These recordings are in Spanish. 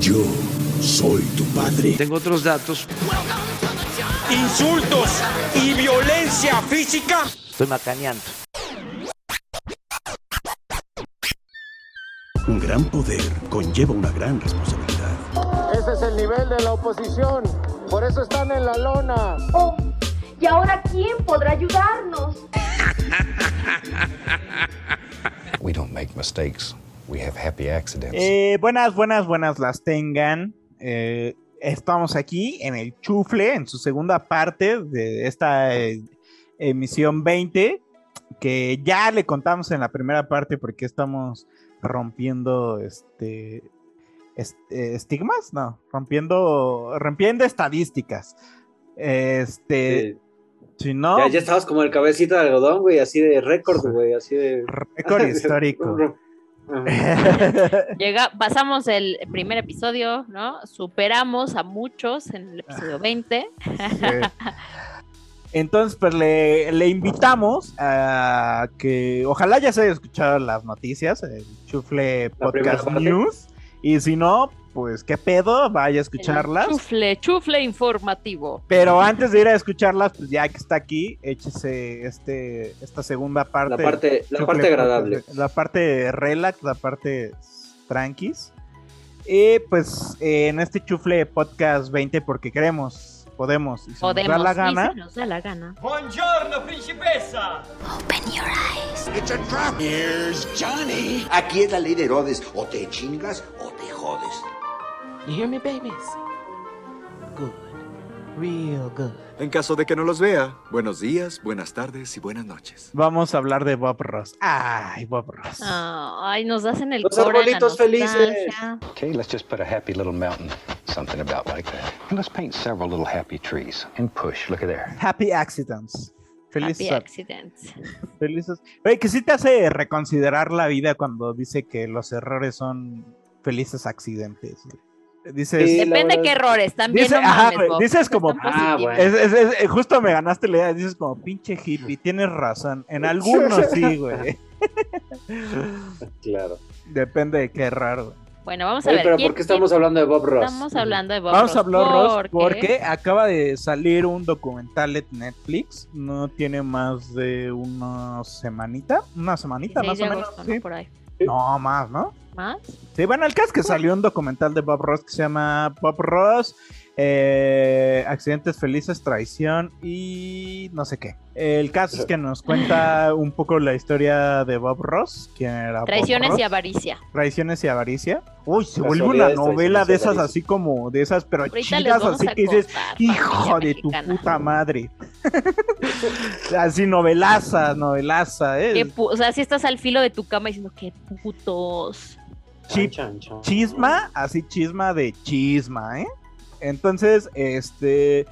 Yo soy tu padre. Tengo otros datos. Insultos y violencia física. Estoy macaneando. Un gran poder conlleva una gran responsabilidad. Ese es el nivel de la oposición. Por eso están en la lona. Oh, ¿y ahora quién podrá ayudarnos? We don't make mistakes. We have happy accidents. Eh, buenas, buenas, buenas las tengan. Eh, estamos aquí en el Chufle, en su segunda parte de esta eh, emisión 20, que ya le contamos en la primera parte porque estamos rompiendo este, este estigmas, no, rompiendo, rompiendo estadísticas. Este, si no, Ya, ya estabas como el cabecito de algodón, güey, así de récord, güey, así de. récord histórico. Llega, pasamos el primer episodio, ¿no? Superamos a muchos en el episodio 20. Entonces, pues le, le invitamos a que ojalá ya se haya escuchado las noticias, el Chufle Podcast. News. Y si no, pues qué pedo, vaya a escucharlas. Chufle, chufle informativo. Pero antes de ir a escucharlas, pues ya que está aquí, échese este, esta segunda parte. La parte, la Chufle parte agradable. La parte relax, la parte tranquis. Y pues eh, en este Chufle Podcast 20, porque queremos, podemos, y se nos Podemos. da la y gana. nos da la gana. Buongiorno, principessa. Here's Johnny. Aquí es la ley de Herodes. O te chingas o te jodes. You hear me, babies? Good. Real good. En caso de que no los vea, buenos días, buenas tardes y buenas noches. Vamos a hablar de Bob Ross. Ay, Bob Ross. Ah, ay, nos hacen el Los la arbolitos felices. Okay, let's just put a happy little mountain, something about like that. And let's paint several little happy trees and push. Look at there. Happy Accidents. Felices, Happy accidents. felices. Oye, que sí te hace reconsiderar la vida cuando dice que los errores son felices accidentes. Dices, Sí, Depende qué errores. También no mames, Bob, dices como- Ah, positivos. bueno. es- es- es- justo me ganaste la idea. Dices como pinche hippie. Tienes razón. En algunos sí, güey. Claro. Depende de qué raro. güey. Bueno, vamos a Oye, ver. pero ¿quién- ¿por qué estamos hablando de Bob Ross? Estamos hablando de Bob Vamos a Ross, hablar, Ross, porque- porque acaba de salir un documental de Netflix. No tiene más de una semanita. Una semanita, 16 más de o menos. agosto, ¿no? sí. Por ahí. No, más, ¿no? ¿Más? Sí, bueno, el caso es que salió un documental de Bob Ross que se llama Bob Ross, eh, Accidentes Felices, Traición y no sé qué. El caso es que nos cuenta un poco la historia de Bob Ross, quién era Bob Traiciones Ross. y avaricia. Traiciones y avaricia. Uy, se vuelve una novela de esas así como de esas, pero Ahorita chidas, así que dices, hijo de tu mexicana". puta madre. así novelaza, novelaza, ¿eh? o sea, si estás al filo de tu cama diciendo qué putos. Chip, chisma, así chisma de chisma, ¿eh? Entonces, este,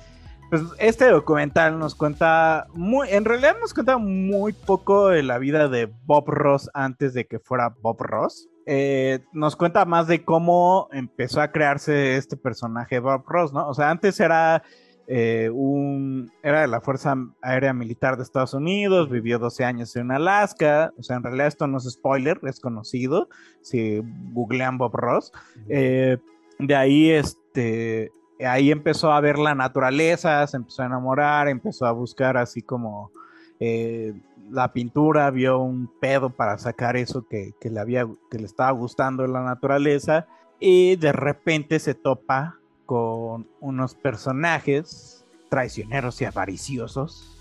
pues este documental nos cuenta muy, en realidad nos cuenta muy poco de la vida de Bob Ross antes de que fuera Bob Ross. Eh, nos cuenta más de cómo empezó a crearse este personaje Bob Ross, ¿no? O sea, antes era eh, un, era de la Fuerza Aérea Militar de Estados Unidos, vivió 12 años en Alaska, o sea, en realidad esto no es spoiler, es conocido, si googlean Bob Ross. Eh, de ahí, este, ahí empezó a ver la naturaleza, se empezó a enamorar, empezó a buscar así como eh, la pintura, vio un pedo para sacar eso que, que le había, que le estaba gustando en la naturaleza y de repente se topa con unos personajes traicioneros y avariciosos,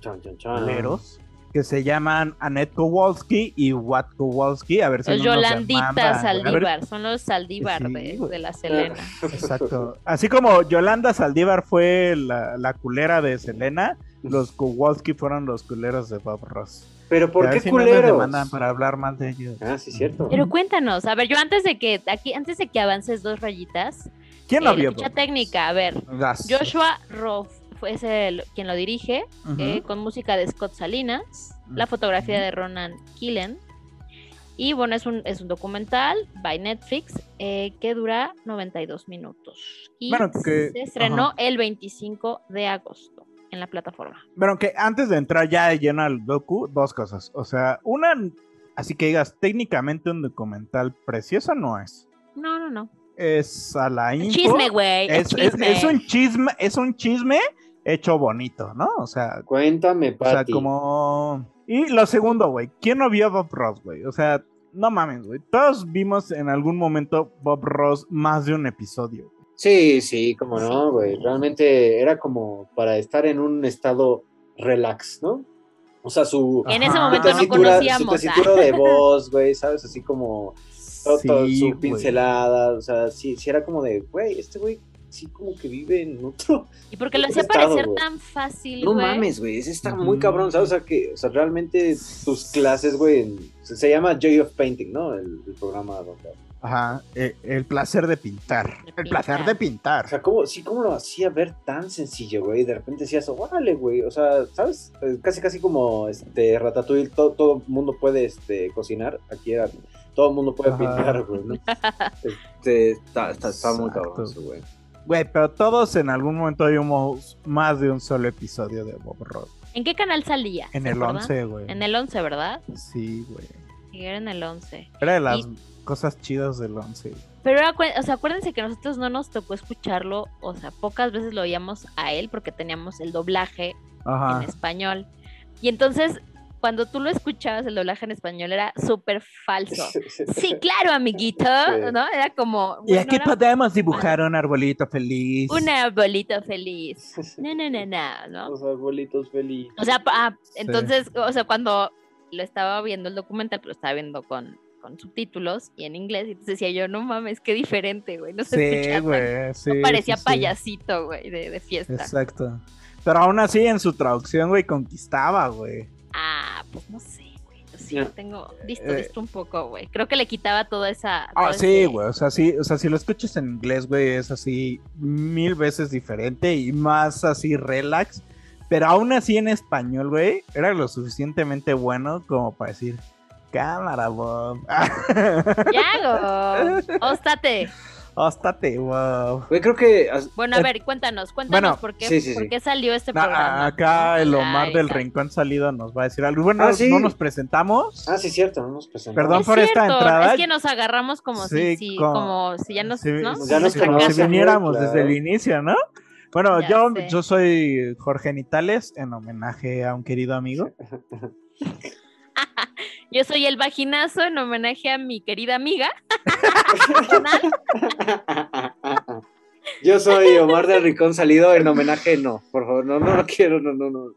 chan, chan. culeros, que se llaman Annette Kowalski y Watt Kowalski. A ver si Los no nos Yolandita ver, Saldívar, son los Saldívar Sí, de, de la Selena. Exacto. Así como Yolanda Saldívar fue la, la culera de Selena, los Kowalski fueron los culeros de Bob Ross. Pero ¿por qué si no nos culeros? demandan para hablar mal de ellos. Ah, sí, cierto. Pero cuéntanos, a ver, yo antes de que aquí, antes de que avances dos rayitas, ¿Quién eh, la vio? ficha Bob? técnica, a ver, Gas. Joshua Roth fue ese el- quien lo dirige, eh, con música de Scott Salinas, la fotografía de Ronan Killen. Y bueno, es un, es un documental by Netflix eh, que dura 92 minutos. Y Bueno, que- se estrenó ajá. el 25 de agosto en la plataforma. Pero que antes de entrar ya de lleno al docu, dos cosas. O sea, una, así que digas, técnicamente un documental precioso no es. No, no, no. Es a la info. Chisme, güey. Es, Es, es- chisme. es un chisme, es un chisme hecho bonito, ¿no? O sea, Cuéntame, o sea, Pati. como. Y lo segundo, güey. ¿Quién no vio a Bob Ross, güey? O sea, no mames, güey. Todos vimos en algún momento Bob Ross más de un episodio. Sí, sí, como no, güey. Realmente era como para estar en un estado relax, ¿no? O sea, su, En ese momento no tesitura, su conocíamos. tesitura de voz, güey, ¿sabes? Así como todo, todo Sí, su güey. pincelada, o sea, sí, sí era como de, güey, este güey sí como que vive en otro. Y porque lo hacía parecer tan fácil, No mames, güey, ese está muy cabrón, ¿sabes? O sea, que, o sea, realmente tus clases, güey, en- se, se llama Joy of Painting, ¿no? El, el programa donde... Ajá. eh, el placer de pintar. De El placer de pintar. O sea, ¿cómo, sí, cómo lo hacía ver tan sencillo, güey? De repente decías, órale, güey. O sea, ¿sabes? Eh, Casi, casi como este Ratatouille, todo, todo el mundo puede este, cocinar. Aquí era, todo el mundo puede Ajá. pintar, güey, ¿no? Este, está, está, está muy cabrón eso, güey. Güey, pero todos en algún momento vimos más de un solo episodio de Bob Ross. ¿En qué canal salía? En ¿Se el acuerdan? 11, güey. En el 11, ¿verdad? Sí, güey. Sí, era en el 11. Era de las Y- cosas chidas del 11. Pero o sea, acuérdense que nosotros no nos tocó escucharlo, o sea, pocas veces lo oíamos a él porque teníamos el doblaje Ajá. en español. Y entonces, cuando tú lo escuchabas, el doblaje en español era súper falso. Sí, claro, amiguito, Sí. ¿no? Era como... Y aquí era podemos dibujar un arbolito feliz. un arbolito feliz. No, no, no, no, ¿no? Los abuelitos felices. O sea, pa- ah, Sí. entonces, o sea, cuando lo estaba viendo el documental, pero lo estaba viendo con, con subtítulos y en inglés, y entonces decía yo, no mames, qué diferente, güey. No se Sí, escucha tan- güey. Sí, no parecía sí, sí. payasito, güey, de, de fiesta. Exacto. Pero aún así en su traducción, güey, conquistaba, güey. Ah, pues no sé, güey. Sí lo tengo visto, Eh. visto un poco, güey. Creo que le quitaba toda esa. Ah, todo sí, ese- güey. O sea, sí, o sea, si lo escuchas en inglés, güey, es así mil veces diferente y más así relax. Pero aún así en español, güey, era lo suficientemente bueno como para decir, cámara, Bob. Ya, go. Bob. Güey, creo que... Bueno, a Eh, ver, cuéntanos, cuéntanos bueno, por, qué, sí, sí, por sí. qué salió este programa. acá el Omar Ay, del Rincón Salido nos va a decir algo. Bueno, Ah, sí. no nos presentamos. Ah, sí, cierto, no nos presentamos. Perdón Es por esta entrada. Es que nos agarramos como Sí, si, si- como- como si ya nos, Sí, ¿no? sí, Ya nos sí, como si viniéramos claro. desde el inicio, ¿no? Bueno, Ya yo, sé. yo soy Jorge Nitales, en homenaje a un querido amigo. Yo soy el vaginazo en homenaje a mi querida amiga. Yo soy Omar del Rincón Salido en homenaje, no, por favor, no, no lo quiero, no, no, no.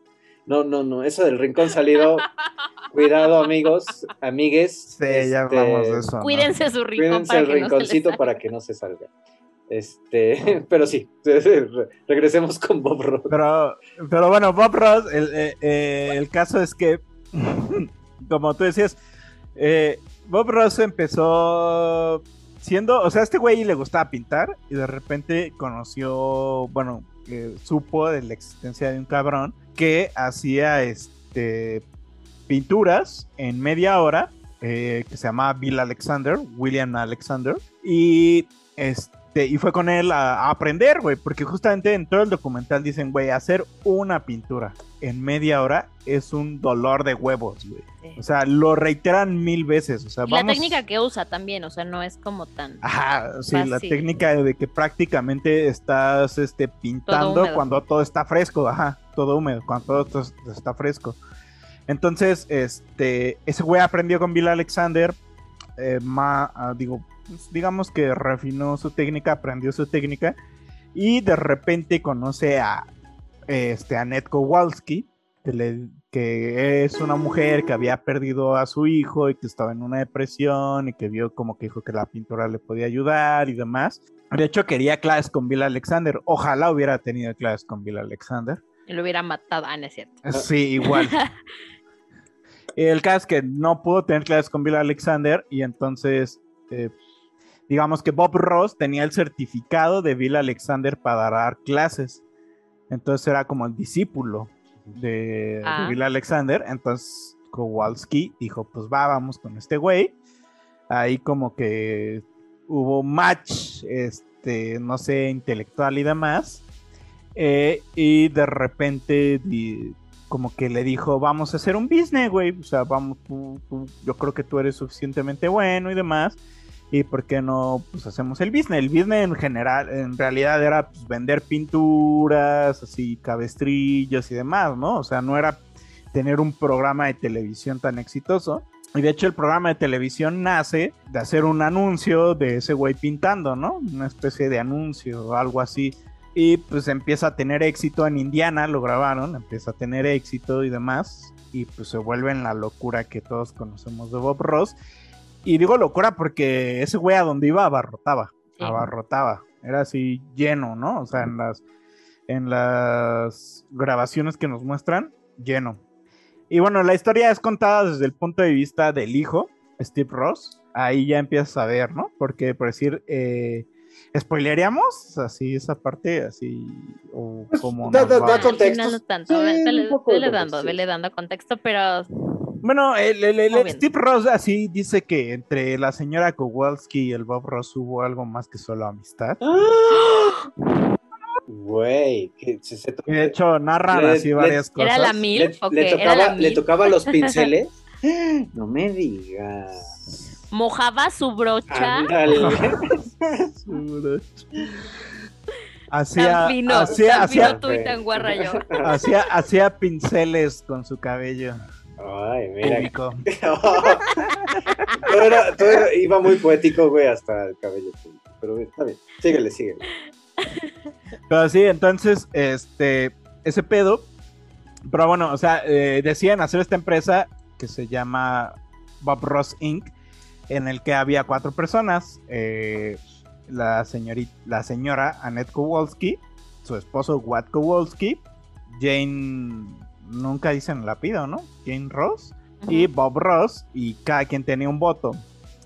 No, no, no, eso del Rincón Salido, cuidado amigos, amigues. Sí, ya este, hablamos de eso. ¿no? Cuídense su rincón Cuídense para el que no rinconcito para que no se salga. Este, pero sí, re- regresemos con Bob Ross. Pero, pero bueno, Bob Ross, el, eh, eh, el caso es que, como tú decías, eh, Bob Ross empezó siendo, o sea, a este güey le gustaba pintar y de repente conoció, bueno, eh, supo de la existencia de un cabrón que hacía este pinturas en media hora eh, que se llamaba Bill Alexander, William Alexander, y este, y fue con él a, a aprender, güey, porque justamente en todo el documental dicen, güey, hacer una pintura en media hora es un dolor de huevos, güey. Sí. O sea, lo reiteran mil veces, o sea, Y la técnica que usa también, o sea, no es como tan. Ajá, sí, la técnica de que prácticamente estás este, pintando cuando todo está fresco, ajá, todo húmedo, cuando todo está fresco. Entonces, este, ese güey aprendió con Bill Alexander, eh, ma- ah, digo, digamos que refinó su técnica, aprendió su técnica, y de repente conoce a, este, a Ned Kowalski, que, le- que es una mujer que había perdido a su hijo y que estaba en una depresión y que vio como que dijo que la pintura le podía ayudar y demás. De hecho, quería clases con Bill Alexander. Ojalá hubiera tenido clases con Bill Alexander. Y lo hubiera matado. Ah, no es cierto. Sí, igual. El caso es que no pudo tener clases con Bill Alexander y entonces, eh, digamos que Bob Ross tenía el certificado de Bill Alexander para dar clases. Entonces era como el discípulo de, de Ah. Bill Alexander. Entonces Kowalski dijo, pues va, vamos con este güey. Ahí como que hubo match, este, no sé, intelectual y demás. Eh, y de repente di- como que le dijo, vamos a hacer un business, güey. O sea, vamos, tú, tú- yo creo que tú eres suficientemente bueno y demás. ¿Y por qué no pues hacemos el business? El business en general, en realidad era pues, vender pinturas, así cabestrillos y demás, ¿no? O sea, no era tener un programa de televisión tan exitoso. Y de hecho el programa de televisión nace de hacer un anuncio de ese güey pintando, ¿no? Una especie de anuncio o algo así. Y pues empieza a tener éxito en Indiana, lo grabaron, empieza a tener éxito y demás. Y pues se vuelve en la locura que todos conocemos de Bob Ross. Y digo locura porque ese güey a donde iba abarrotaba, Sí. abarrotaba. Era así lleno, ¿no? O sea, en las, en las grabaciones que nos muestran, lleno. Y bueno, la historia es contada desde el punto de vista del hijo, Steve Ross. Ahí ya empiezas a ver, ¿no? Porque por decir, eh, ¿spoilearíamos así esa parte? Así, o como... Da- contexto. no tanto, Sí, vele, vele dando, sí. vele dando contexto, pero Bueno, el. Steve Ross así dice que entre la señora Kowalski y el Bob Ross hubo algo más que solo amistad. Güey, que se, se de hecho narran Le- así le- varias cosas. ¿Era la le, o le? ¿Era tocaba, la le tocaba los pinceles. No me digas. mojaba su brocha. Tan fino, hacía, tan fino hacía, tú y tan guarra yo. hacía, hacía pinceles con su cabello Ay, mira. público. todo, era- todo era- iba muy poético, güey, hasta el cabello. público. Pero está bien. Síguele, síguele. Pero sí, entonces, este, ese pedo. Pero bueno, o sea, eh, decían hacer esta empresa que se llama Bob Ross Inc., en el que había cuatro personas. eh, la, señorita, la señora Annette Kowalski, su esposo Watt Kowalski, Jane, nunca dicen el apellido, ¿no? Jane Ross, y Bob Ross, y cada quien tenía un voto.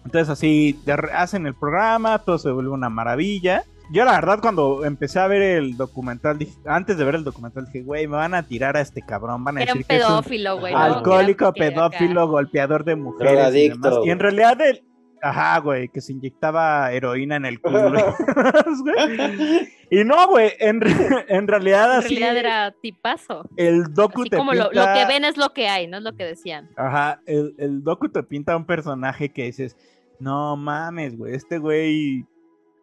Entonces así hacen el programa, todo se vuelve una maravilla. Yo la verdad cuando empecé a ver el documental, dije- antes de ver el documental dije, güey, me van a tirar a este cabrón, van a Era un decir que es un pedófilo, alcohólico, pedófilo, golpeador de mujeres y demás. En realidad él, ajá, güey, que se inyectaba heroína en el culo. güey. y no, güey, en, en realidad En así realidad era tipazo. el docu Así te como lo, lo pinta- que ven es lo que hay, no es lo que decían. Ajá, el, el docu te pinta un personaje que dices, no mames, güey, este güey,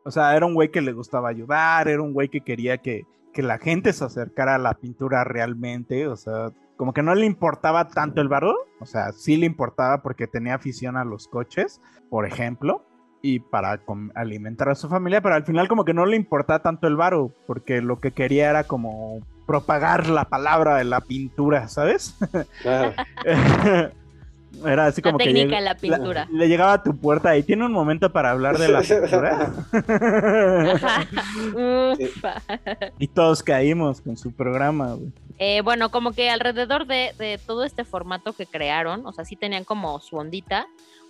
o sea, era un güey que le gustaba ayudar, era un güey que quería que, que la gente se acercara a la pintura realmente, o sea, como que no le importaba tanto el barro, o sea, sí le importaba porque tenía afición a los coches, por ejemplo, y para alimentar a su familia, pero al final como que no le importaba tanto el varo, porque lo que quería era como propagar la palabra de la pintura, ¿sabes? Claro. Era así La como que técnica de la pintura. le llegaba a tu puerta y tiene un momento para hablar de la pintura. Ajá. Ufa. y todos caímos con su programa, güey. Eh, bueno, como que alrededor de, de todo este formato que crearon, o sea, sí tenían como su ondita,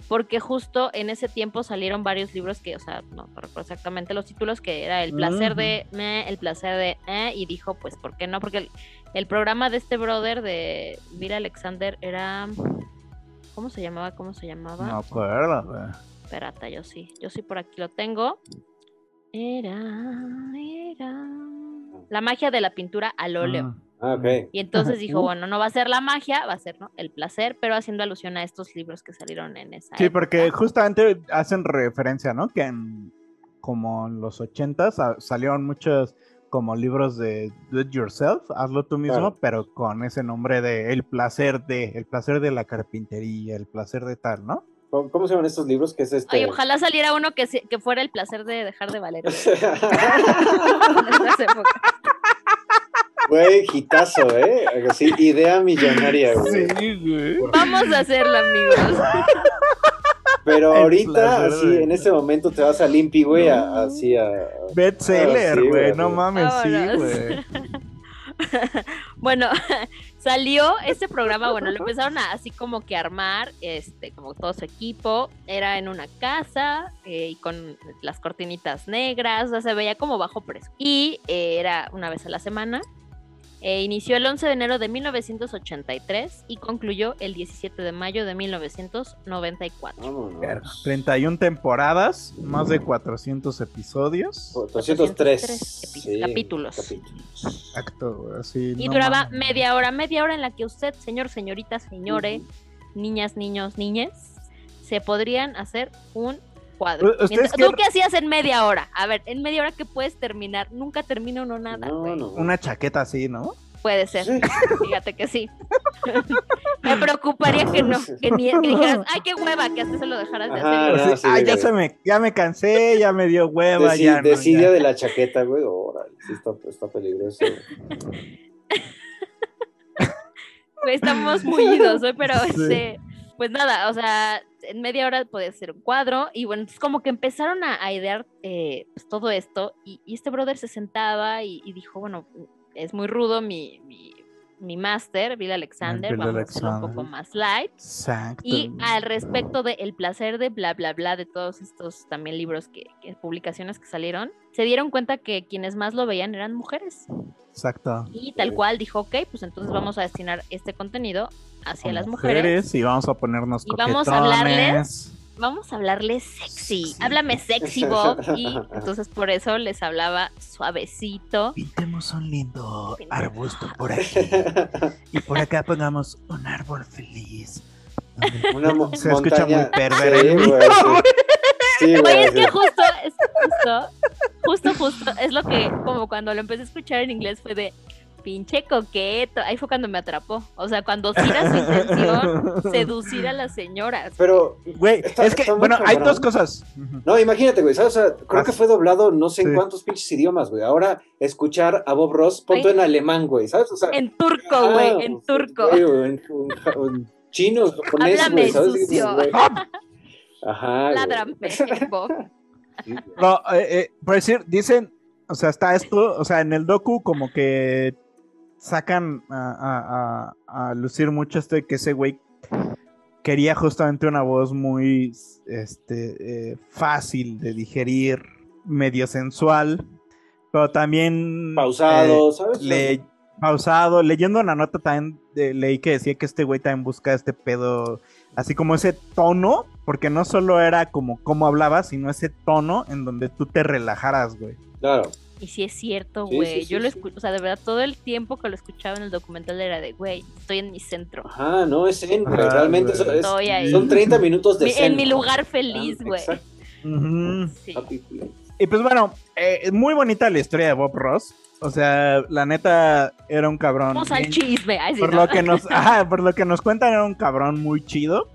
porque justo en ese tiempo salieron varios libros que, o sea, no recuerdo exactamente los títulos, que era El placer de El placer de eh, y dijo, pues, ¿por qué no? Porque el, el programa de este brother de Bill Alexander era... ¿Cómo se llamaba? ¿Cómo se llamaba? No acuerdo, güey. Espérate, yo sí, yo sí por aquí lo tengo. Era, era... La magia de la pintura al óleo. Ah, ok. Y entonces dijo, bueno, no va a ser la magia, va a ser ¿no? el placer, pero haciendo alusión a estos libros que salieron en esa Sí, época. porque justamente hacen referencia, ¿no? Que en como en los ochentas sa- salieron muchos como libros de do it yourself, hazlo tú mismo, Claro. pero con ese nombre de el placer de, el placer de la carpintería, el placer de tal, ¿no? ¿Cómo, se llaman estos libros? Que es este. Ay, ojalá saliera uno que, se- que fuera el placer de dejar de valer. En esas épocas. Güey, hitazo, ¿eh? Así, idea millonaria, güey. güey. Vamos a hacerlo, amigos. Pero ahorita, así, en este momento te vas a Limpi, güey, a- así a. Bestseller, Ah, sí, güey, güey, no mames, sí, güey. bueno, salió este programa, bueno, lo empezaron a, así como que armar, este, como todo su equipo, era en una casa eh, y con las cortinitas negras, o sea, se veía como bajo precio. Y eh, era una vez a la semana. Eh, inició el 11 de enero de 1983 y concluyó el 17 de mayo de 1994. Vámonos. 31 temporadas, más de 400 episodios. 203 epi- sí, capítulos. capítulos. Acto, así. Y no duraba mames. media hora, media hora en la que usted, señor, señorita, señore, niñas, niños, niñes, se podrían hacer un cuadro. U- ¿ustedes Mientras- qué- ¿Tú qué hacías en media hora? A ver, en media hora que puedes terminar, nunca termina uno nada, No, güey. no. Una chaqueta así, ¿no? Puede ser, Sí. fíjate que sí. Me preocuparía que no, que, ni, que dijeras, ay, qué hueva, que hasta se lo dejaras de Ajá, hacer. no, sí, "Ay, ya, se me, ya me cansé, ya me dio hueva, Deci- ya. ya". de la chaqueta, güey. Órale, sí está, está peligroso. Estamos mullidos, güey, pero Sí. este, pues nada, o sea, en media hora puede ser un cuadro, y bueno, entonces como que empezaron a, a idear eh, pues, todo esto, y, y este brother se sentaba y, y dijo, bueno, es muy rudo mi, mi, mi máster, Bill Alexander, Bill vamos a hacerlo un Alexander. poco más light. Exacto. Y al respecto de El placer de bla, bla, bla, de todos estos también libros que, que publicaciones que salieron, se dieron cuenta que quienes más lo veían eran mujeres. Exacto. Y tal cual dijo, ok, pues entonces vamos a destinar este contenido hacia las mujeres. Y vamos a ponernos Y vamos a hablarles. Vamos a hablarles sexy. Háblame sexy, Bob. Y entonces por eso les hablaba suavecito. Pintemos un lindo Pintemos. arbusto por aquí. Y por acá pongamos un árbol feliz. Una mo- Se escucha muy perverso Sí, güey, sí. güey, es que justo, es justo, justo, justo, es lo que, como cuando lo empecé a escuchar en inglés fue de pinche coqueto. Ahí fue cuando me atrapó. O sea, cuando sí era su intención seducir a las señoras. Pero, Güey, es que, bueno, hay dos cosas. no, imagínate, güey, ¿sabes? O sea, creo que fue doblado no sé en sí. cuántos pinches idiomas, güey. Ahora, escuchar a Bob Ross, ponto Ay. en alemán, güey, ¿sabes? O sea, En turco, ah, güey, en turco. o en, en en chino, japonés, Háblame güey, ¿sabes? sucio. Ajá. Ládrame, Bob. No, eh, eh, por decir, dicen, o sea, está esto, o sea, en el docu como que sacan a, a- a- a lucir mucho esto de que ese güey quería justamente una voz muy este, eh, fácil de digerir, medio sensual, pero también... Pausado, eh, ¿sabes? le- pausado, leyendo una nota también leí que decía que este güey también busca este pedo, así como ese tono, porque no solo era como cómo hablaba, sino ese tono en donde tú te relajaras, güey. Claro. Y sí es cierto, güey. sí, Yo sí, lo sí. escucho, o sea, de verdad, todo el tiempo que lo escuchaba en el documental era de, güey, estoy en mi centro. Ajá, no, es zen. Ajá, Realmente eso es- Estoy ahí. son 30 minutos de zen. en mi lugar feliz, Ah, güey. Happy place. Y pues bueno, eh, es muy bonita la historia de Bob Ross. O sea, la neta era un cabrón. Vamos al chisme. Ay, por ¿no? lo que nos, ajá, por lo que nos cuentan era un cabrón muy chido.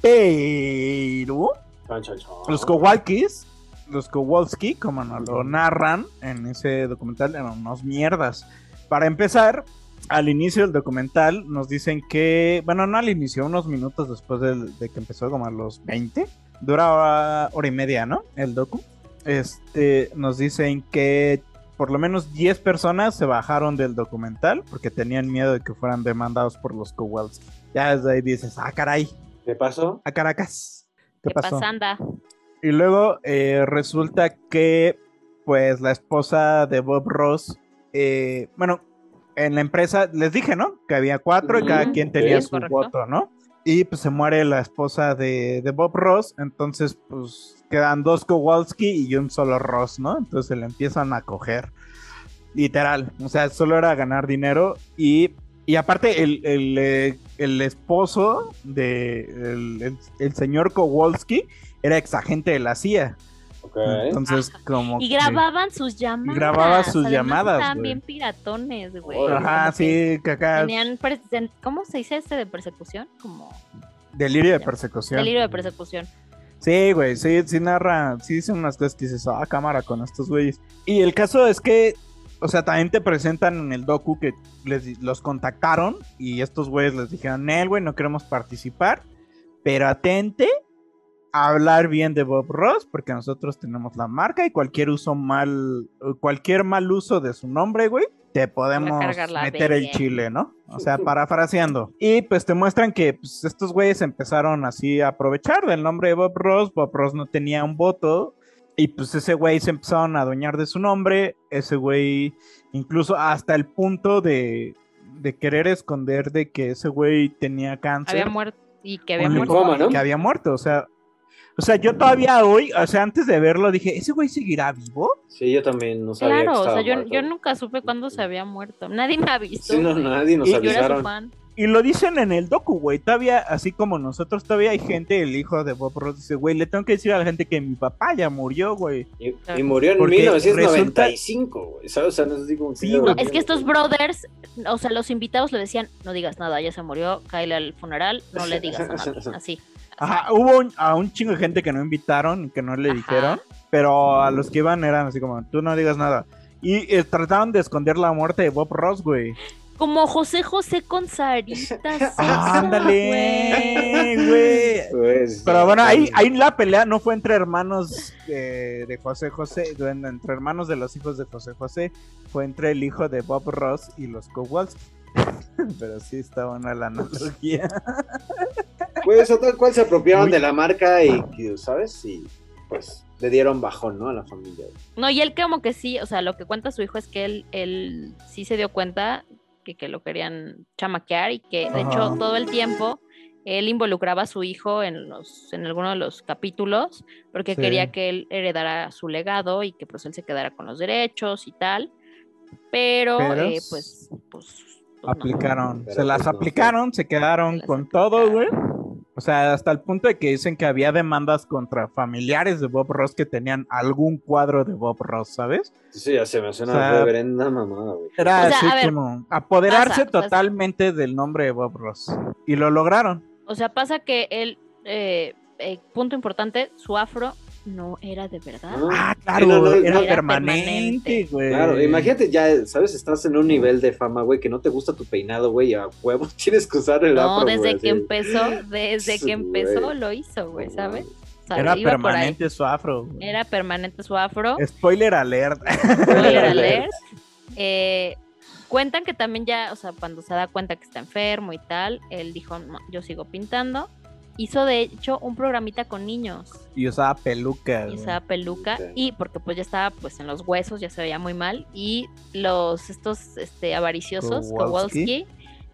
Pero Chan, chan, chan. los Kowalskis, los Kowalski, como nos lo narran en ese documental, eran unos mierdas. Para empezar, al inicio del documental nos dicen que, bueno, no al inicio, unos minutos después de que empezó, como a los 20, dura hora y media, ¿no? El docu. Este, nos dicen que por lo menos 10 personas se bajaron del documental porque tenían miedo de que fueran demandados por los Kowalski. Ya desde ahí dices, ah, caray, ¿Qué pasó? a Caracas. ¿Qué, ¿Qué pasó? pasa, anda? Y luego eh, resulta que, pues, la esposa de Bob Ross, eh, bueno, en la empresa, les dije, ¿no? Que había cuatro y cada quien tenía sí, su correcto. voto, ¿no? Y pues se muere la esposa de, de Bob Ross, entonces, pues, quedan dos Kowalski y un solo Ross, ¿no? Entonces se le empiezan a coger. Literal, o sea, solo era ganar dinero y, y aparte el, el, eh, el esposo de el, el- el señor Kowalski era exagente de la CIA. Ok. Entonces, como. Y que- grababan sus llamadas. grababa sus Además, llamadas, Estaban bien piratones, güey. Ajá, Como sí, que acá. Tenían, ¿cómo se dice este de persecución? Como Delirio de persecución. delirio de persecución. Sí, güey, sí, sí narra, sí dicen unas cosas que dices, ah, cámara con estos güeyes. Y el caso es que, o sea, también te presentan en el docu que les, los contactaron y estos güeyes les dijeron, Nel, güey, no queremos participar, pero atente hablar bien de Bob Ross porque nosotros tenemos la marca y cualquier uso mal, cualquier mal uso de su nombre, güey, te podemos meter el chile, ¿no? O sea, parafraseando. Y pues te muestran que pues, estos güeyes empezaron así a aprovechar del nombre de Bob Ross. Bob Ross no tenía un voto. Y pues ese güey se empezaron a adueñar de su nombre. Ese güey, incluso hasta el punto de, de querer esconder de que ese güey tenía cáncer. Había muerto y que había muerto. linfoma, ¿no? Que había muerto, o sea. O sea, yo todavía hoy, o sea, antes de verlo dije, ¿ese güey seguirá vivo? Sí, yo también no sabía Claro, que o sea, yo, yo nunca supe cuándo se había muerto. Nadie me avisó. Sí, no, nadie nos Y yo era su avisaron. fan. Y lo dicen en el docu, güey. Todavía, así como nosotros, todavía hay gente, el hijo de Bob Ross dice, güey, le tengo que decir a la gente que mi papá ya murió, güey. Y, y murió en Porque 1995, güey. ¿Sabes? O sea, no sé cómo Sí, güey. Es que estos brothers, o sea, los invitados le decían, no digas nada, ya se murió, cáele al funeral, no le digas nada. Así. Ajá, hubo un- a un chingo de gente que no invitaron, que no le Ajá. dijeron, pero a los que iban eran así como, tú no digas nada. Y eh, trataron de esconder la muerte de Bob Ross, güey. Como José José con Sarita. Ah, ándale, güey. Pues, Pero bueno, ahí, ahí la pelea no fue entre hermanos eh, de José José, entre hermanos de los hijos de José José, fue entre el hijo de Bob Ross y los Kowalski. Pero sí está buena la analogía. Pues o tal cual se apropiaron de la marca y, ¿sabes? Y pues le dieron bajón, ¿no? A la familia. No, y él como que sí, o sea, lo que cuenta su hijo es que él, él sí se dio cuenta que, que lo querían chamaquear y que de hecho Ajá. todo el tiempo él involucraba a su hijo en los en alguno de los capítulos porque Sí. quería que él heredara su legado y que pues él se quedara con los derechos y tal. Pero, Pero eh, pues, pues, pues, no. Aplicaron, Pero se las pues no, aplicaron, se quedaron las con todo, güey. O sea, hasta el punto de que dicen que había demandas contra familiares de Bob Ross que tenían algún cuadro de Bob Ross, ¿sabes? Sí, ya se me hace una O sea, reverenda mamada, güey. Era O sea, así ver, como apoderarse pasa, totalmente del nombre de Bob Ross. Y lo lograron. O sea, pasa que él, eh, eh, punto importante, su afro no era de verdad. Ah, Sí, claro, no, no, era, no. Era permanente, permanente. güey. Claro, imagínate ya, ¿sabes? Estás en un nivel de fama, güey, que no te gusta tu peinado, güey, a huevo tienes que usar el No, afro, desde que así. empezó, desde que empezó lo hizo, güey, ¿sabes? O sea, Era permanente su afro. güey. Era permanente su afro. Spoiler alert. Spoiler alert. Eh, cuentan que también ya, o sea, cuando se da cuenta que está enfermo y tal, él dijo, no, yo sigo pintando. Hizo de hecho un programita con niños. y usaba peluca. y usaba peluca Sí. y porque pues ya estaba pues en los huesos, ya se veía muy mal y los estos este avariciosos Kowalski. Kowalski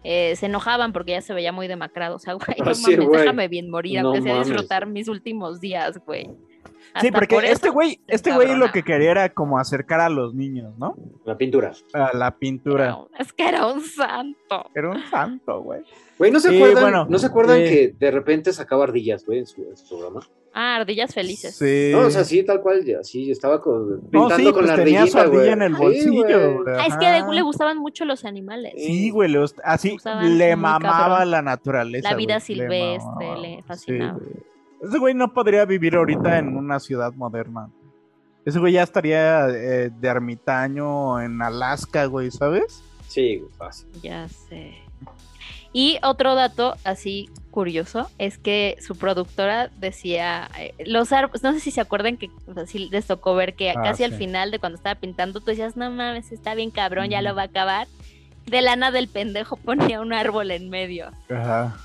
eh, se enojaban porque ya se veía muy demacrado, o sea, güey, no Ah, sí, mames, güey. déjame bien morir, No aunque sea mames. disfrutar mis últimos días, güey. Sí, porque por este güey, este güey lo que quería era como acercar a los niños, ¿no? La pintura. A la Era pintura. un- es que era un santo. Era un santo, güey. Güey, ¿no se acuerdan, bueno, ¿no se acuerdan eh, que de repente sacaba ardillas, güey, en su, en su programa? Ah, ardillas felices. Sí. No, o sea, sí, tal cual, ya, sí, estaba con, No, pintando sí, con pues la tenía su ardilla en el bolsillo. Ah, es que ajá. le, le gustaban mucho los animales. Sí, güey, le así le mamaba cabrón. la naturaleza. La vida silvestre, le Sí, fascinaba. Ese güey no podría vivir ahorita en una ciudad moderna. Ese güey ya estaría eh, de ermitaño en Alaska, güey, ¿sabes? Sí, güey, fácil. Ya sé. Y otro dato así curioso es que su productora decía, eh, los árboles, no sé si se acuerdan que o sea, sí les tocó ver que Ah, casi al final de cuando estaba pintando tú decías, no mames, está bien cabrón, ya lo va a acabar. De lana del pendejo ponía un árbol en medio. Ajá.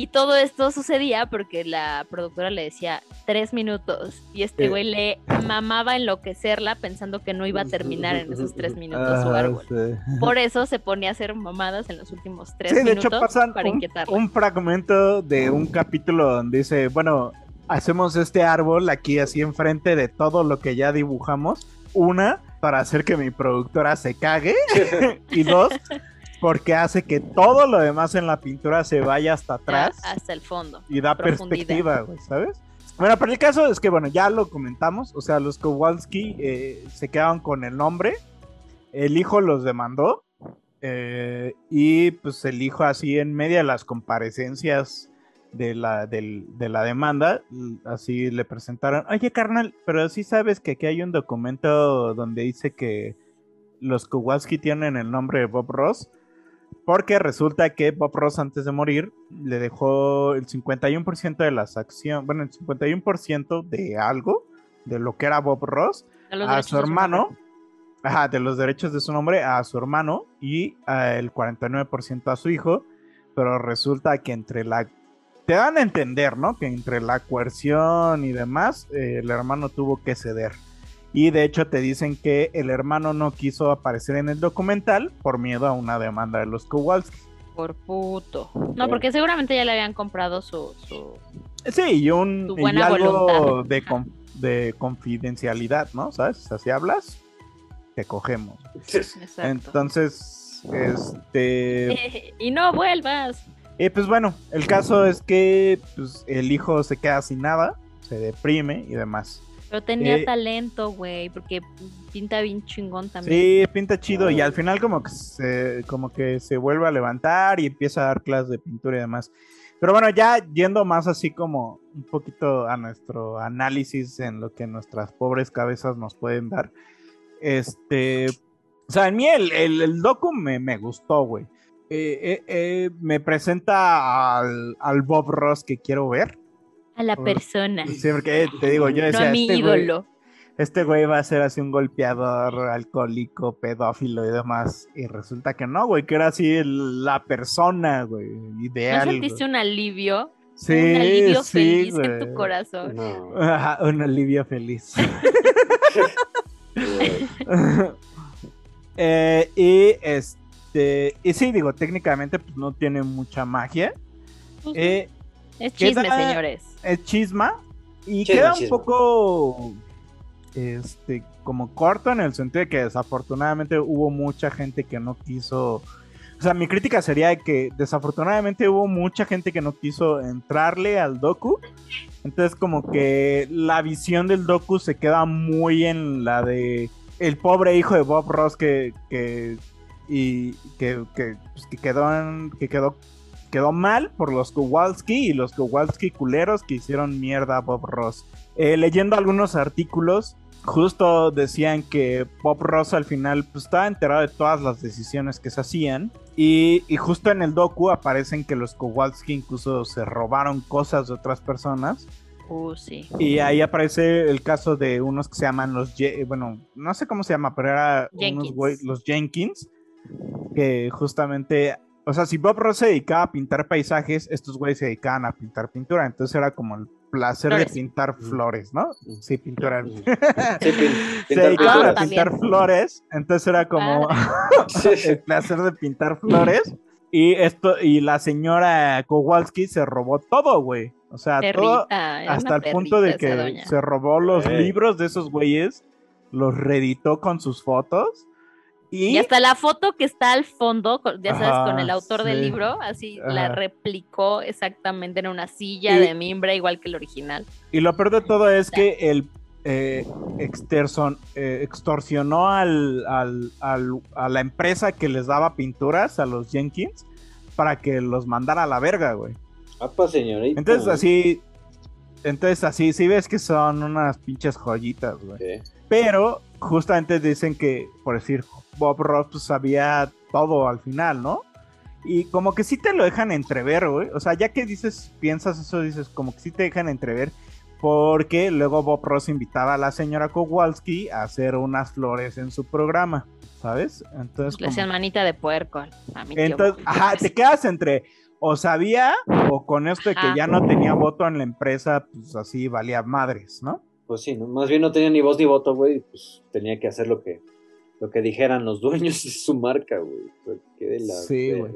Y todo esto sucedía porque la productora le decía tres minutos y este Eh. güey le mamaba enloquecerla pensando que no iba a terminar en esos tres minutos su Ajá, árbol. sí. Por eso se ponía a hacer mamadas en los últimos tres Sí, de minutos hecho pasan para un, inquietarla. un fragmento de un capítulo donde dice, bueno, hacemos este árbol aquí así enfrente de todo lo que ya dibujamos. Una, para hacer que mi productora se cague. y dos, porque hace que todo lo demás en la pintura se vaya hasta atrás Ya, hasta el fondo. y da perspectiva, güey, ¿sabes? Bueno, pero el caso es que, bueno, ya lo comentamos, o sea, los Kowalski eh, se quedaron con el nombre, el hijo los demandó, eh, y pues el hijo así en medio de las comparecencias de la, del- de la demanda, así le presentaron, oye carnal, pero sí sabes que aquí hay un documento donde dice que los Kowalski tienen el nombre de Bob Ross, porque resulta que Bob Ross antes de morir le dejó el 51% de las acciones, bueno, el 51% de algo, de lo que era Bob Ross, A su hermano, ajá, de los derechos de su nombre a su hermano y a el 49% a su hijo, pero resulta que entre la... Te dan a entender, ¿no? Que entre la coerción y demás, eh, el hermano tuvo que ceder. Y de hecho te dicen que el hermano no quiso aparecer en el documental por miedo a una demanda de los Kowalski. Por puto. No, porque seguramente ya le habían comprado su... su... Sí, y un y buena algo voluntad. de, con- de confidencialidad, ¿no? ¿Sabes? O sea, si hablas, te cogemos. Exacto. Entonces, Entonces, este... y no vuelvas. Y pues bueno, el caso es que pues, el hijo se queda sin nada, se deprime y demás. Pero tenía Eh, talento, güey, porque pinta bien chingón también. Sí, pinta chido y al final como que se, como que se vuelve a levantar y empieza a dar clases de pintura y demás. Pero bueno, ya yendo más así como un poquito a nuestro análisis en lo que nuestras pobres cabezas nos pueden dar. Este, o sea, a mí el, el, el docu me, me gustó, güey. Eh, eh, eh, me presenta al, al Bob Ross que quiero ver. A la persona. Sí, porque te digo, yo no decía, a mi este güey- ídolo. este güey va a ser así un golpeador, alcohólico, pedófilo y demás. Y resulta que no, güey, que era así la persona, güey, ¿No ideal. sentiste un alivio? Sí, un alivio sí, feliz en güey. tu corazón. No. Ajá, un alivio feliz. Eh, y este, y sí, digo, técnicamente pues no tiene mucha magia. Pues, Eh, es chisme, queda- señores. es chisma y Chisme, queda un chisme. poco este como corto en el sentido de que desafortunadamente hubo mucha gente que no quiso o sea mi crítica sería de que desafortunadamente hubo mucha gente que no quiso entrarle al docu entonces como que la visión del docu se queda muy en la de el pobre hijo de Bob Ross que que y que, que, pues, que quedó en- que quedó quedó mal por los Kowalski y los Kowalski culeros que hicieron mierda a Bob Ross. Eh, leyendo algunos artículos, justo decían que Bob Ross al final pues, estaba enterado de todas las decisiones que se hacían. Y, y justo en el docu aparecen que los Kowalski incluso se robaron cosas de otras personas. Uh, sí. Y ahí aparece el caso de unos que se llaman los, Ye- bueno, no sé cómo se llama, pero era Jenkins. los Jenkins, que justamente, o sea, si Bob Ross se dedicaba a pintar paisajes, estos güeyes se dedicaban a pintar pintura, entonces era como el placer Flores. de pintar flores, ¿no? Sí, pintura. Sí, pin- se dedicaban a pintar flores, entonces era como el placer de pintar flores. Y esto, y la señora Kowalski se robó todo, güey. O sea, todo, Perrita, era hasta el punto de que doña. se robó los libros de esos güeyes, los reeditó con sus fotos. Y, Y hasta la foto que está al fondo, ya sabes, Ajá, con el autor del libro, así la replicó exactamente en una silla Y- de mimbre, igual que el original. y lo peor de todo es que el eh, exterson- eh, extorsionó al, al- al- a la empresa que les daba pinturas, a los Jenkins, para que los mandara a la verga, güey. Apa, señorita. Entonces así, entonces así, sí ves que son unas pinches joyitas, güey. Pero justamente dicen que, por decir, Bob Ross pues, sabía todo al final, ¿no? Y como que sí te lo dejan entrever, güey. O sea, ya que dices, piensas eso, dices, como que sí te dejan entrever. Porque luego Bob Ross invitaba a la señora Kowalski a hacer unas flores en su programa, ¿sabes? Entonces, Le como- hacían manita de puerco a tío entonces, ajá, te quedas entre o sabía o con esto de que Ajá. ya no tenía voto en la empresa, pues así valía madres, ¿no? Pues sí, ¿no? más bien no tenía ni voz ni voto, güey. Pues tenía que hacer lo que, lo que dijeran los dueños de su marca, güey. Qué de la Sí, güey.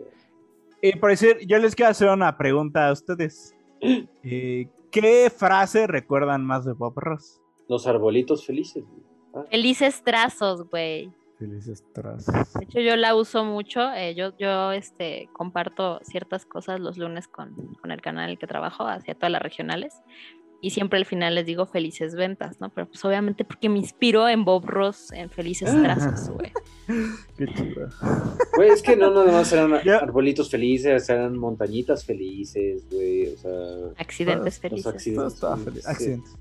Y por decir, yo les quiero hacer una pregunta a ustedes. Eh, ¿Qué frase recuerdan más de Bob Ross? Los arbolitos felices, güey. Ah, Felices trazos, güey. Felices tras. De hecho, yo la uso mucho. eh, yo, yo este, comparto ciertas cosas los lunes con, con el canal en el que trabajo, hacia todas las regionales. Y siempre al final les digo felices ventas, ¿no? Pero pues obviamente porque me inspiro en Bob Ross, en felices trazos, güey. Qué chido. Güey, es que no nada más eran Ya. arbolitos felices, eran montañitas felices, güey. O sea, Accidentes felices. Accidentes. feliz. sí. Accidentes.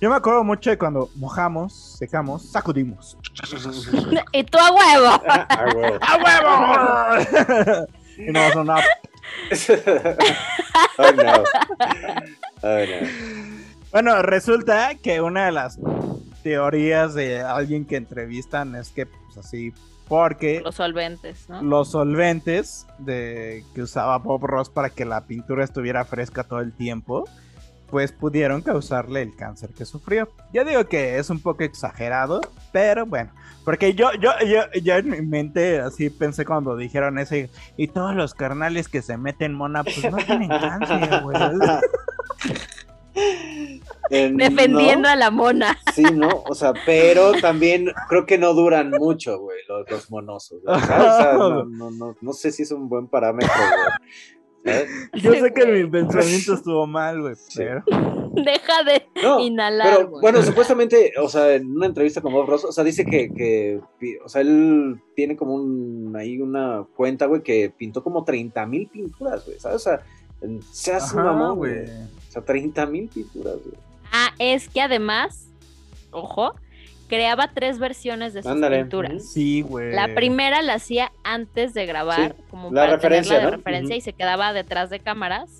Yo me acuerdo mucho de cuando mojamos, secamos, sacudimos. y tú a huevo. Ah, güey. ¡A huevo! y no sonaba oh, no. Oh, no. Bueno, resulta que una de las teorías de alguien que entrevistan es que, pues así, porque Los solventes, ¿no? los solventes de, que usaba Bob Ross para que la pintura estuviera fresca todo el tiempo, pues pudieron causarle el cáncer que sufrió. Yo digo que es un poco exagerado, pero bueno, porque yo, yo, yo, yo en mi mente así pensé cuando dijeron ese, y todos los carnales que se meten mona, pues no tienen cáncer, güey. Eh, Defendiendo no. a la mona. Sí, ¿no? O sea, pero también creo que no duran mucho, güey, los, los monosos. O sea, no, no, no, no sé si es un buen parámetro, güey. ¿sabes? Yo sé que mi pensamiento estuvo mal, güey, pero... Deja de No, inhalar. Pero güey. bueno, supuestamente, o sea, en una entrevista con Bob Ross, o sea, dice que, que o sea, él tiene como un, ahí una cuenta, güey, que pintó como 30 mil pinturas, güey, ¿sabes? O sea, en- se hace un Ajá, mamón, güey. O sea, 30 mil pinturas, güey. Ah, es que además, ojo, creaba tres versiones de sus Ándale, pinturas. Sí, güey. La primera la hacía antes de grabar, Sí, como la para referencia, tenerla de ¿no? referencia y se quedaba detrás de cámaras.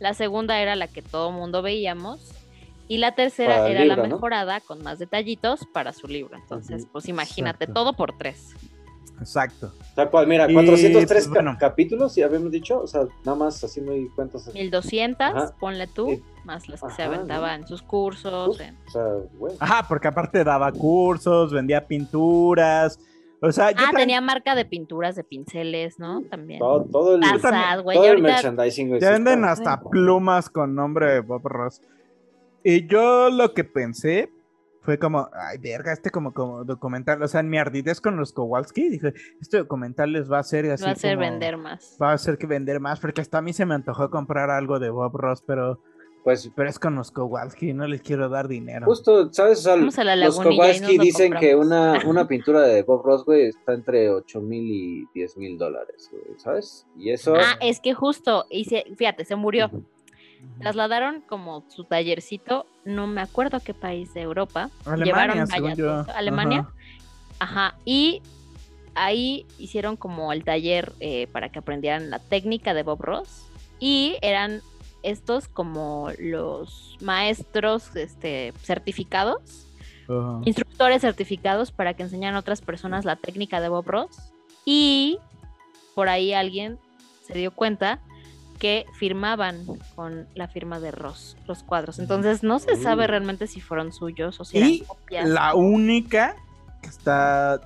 La segunda era la que todo mundo veíamos. Y la tercera era libro, la ¿no? mejorada con más detallitos para su libro. Entonces, pues imagínate, Exacto. todo por tres. Exacto. Tal cual, mira, Y, 403 pues, ca- bueno. capítulos, ya habíamos dicho, o sea, nada más haciendo ahí cuentas. 1200, Ajá. ponle tú, Sí. más las que se Ajá, aventaba en sus cursos. Uf, en- O sea, güey. Ajá, porque aparte daba cursos, vendía pinturas. O sea, yo Ah, también- tenía marca de pinturas, de pinceles, ¿no? También. Todo, todo el, Tazas, güey. todo y el ahorita merchandising. Ya venden hasta plumas con nombre de Bob Ross. Y yo lo que pensé fue como, ay, verga, este como, como documental. O sea, en mi ardidez con los Kowalski, dije, este documental les va a hacer así. va a hacer como- vender más. Va a hacer que vender más, porque hasta a mí se me antojó comprar algo de Bob Ross, pero, Pues pero es con los Kowalski, no les quiero dar dinero. Justo, ¿sabes? O sea, Vamos a la los Kowalski lo dicen que una, una pintura de Bob Ross, güey, está entre 8 mil y 10 mil dólares, güey, ¿sabes? Y eso, Ah, es que justo, y se- fíjate, se murió. Trasladaron como su tallercito, no me acuerdo qué país de Europa. Alemania, llevaron según yo. Alemania. Ajá. Ajá. Y ahí hicieron como el taller eh, para que aprendieran la técnica de Bob Ross. Y eran estos como los maestros este, certificados, Ajá. instructores certificados para que enseñaran a otras personas la técnica de Bob Ross. Y por ahí alguien se dio cuenta que firmaban con la firma de Ross los cuadros. Entonces no se sabe Mm. realmente si fueron suyos o si eran Y copias. la única que está,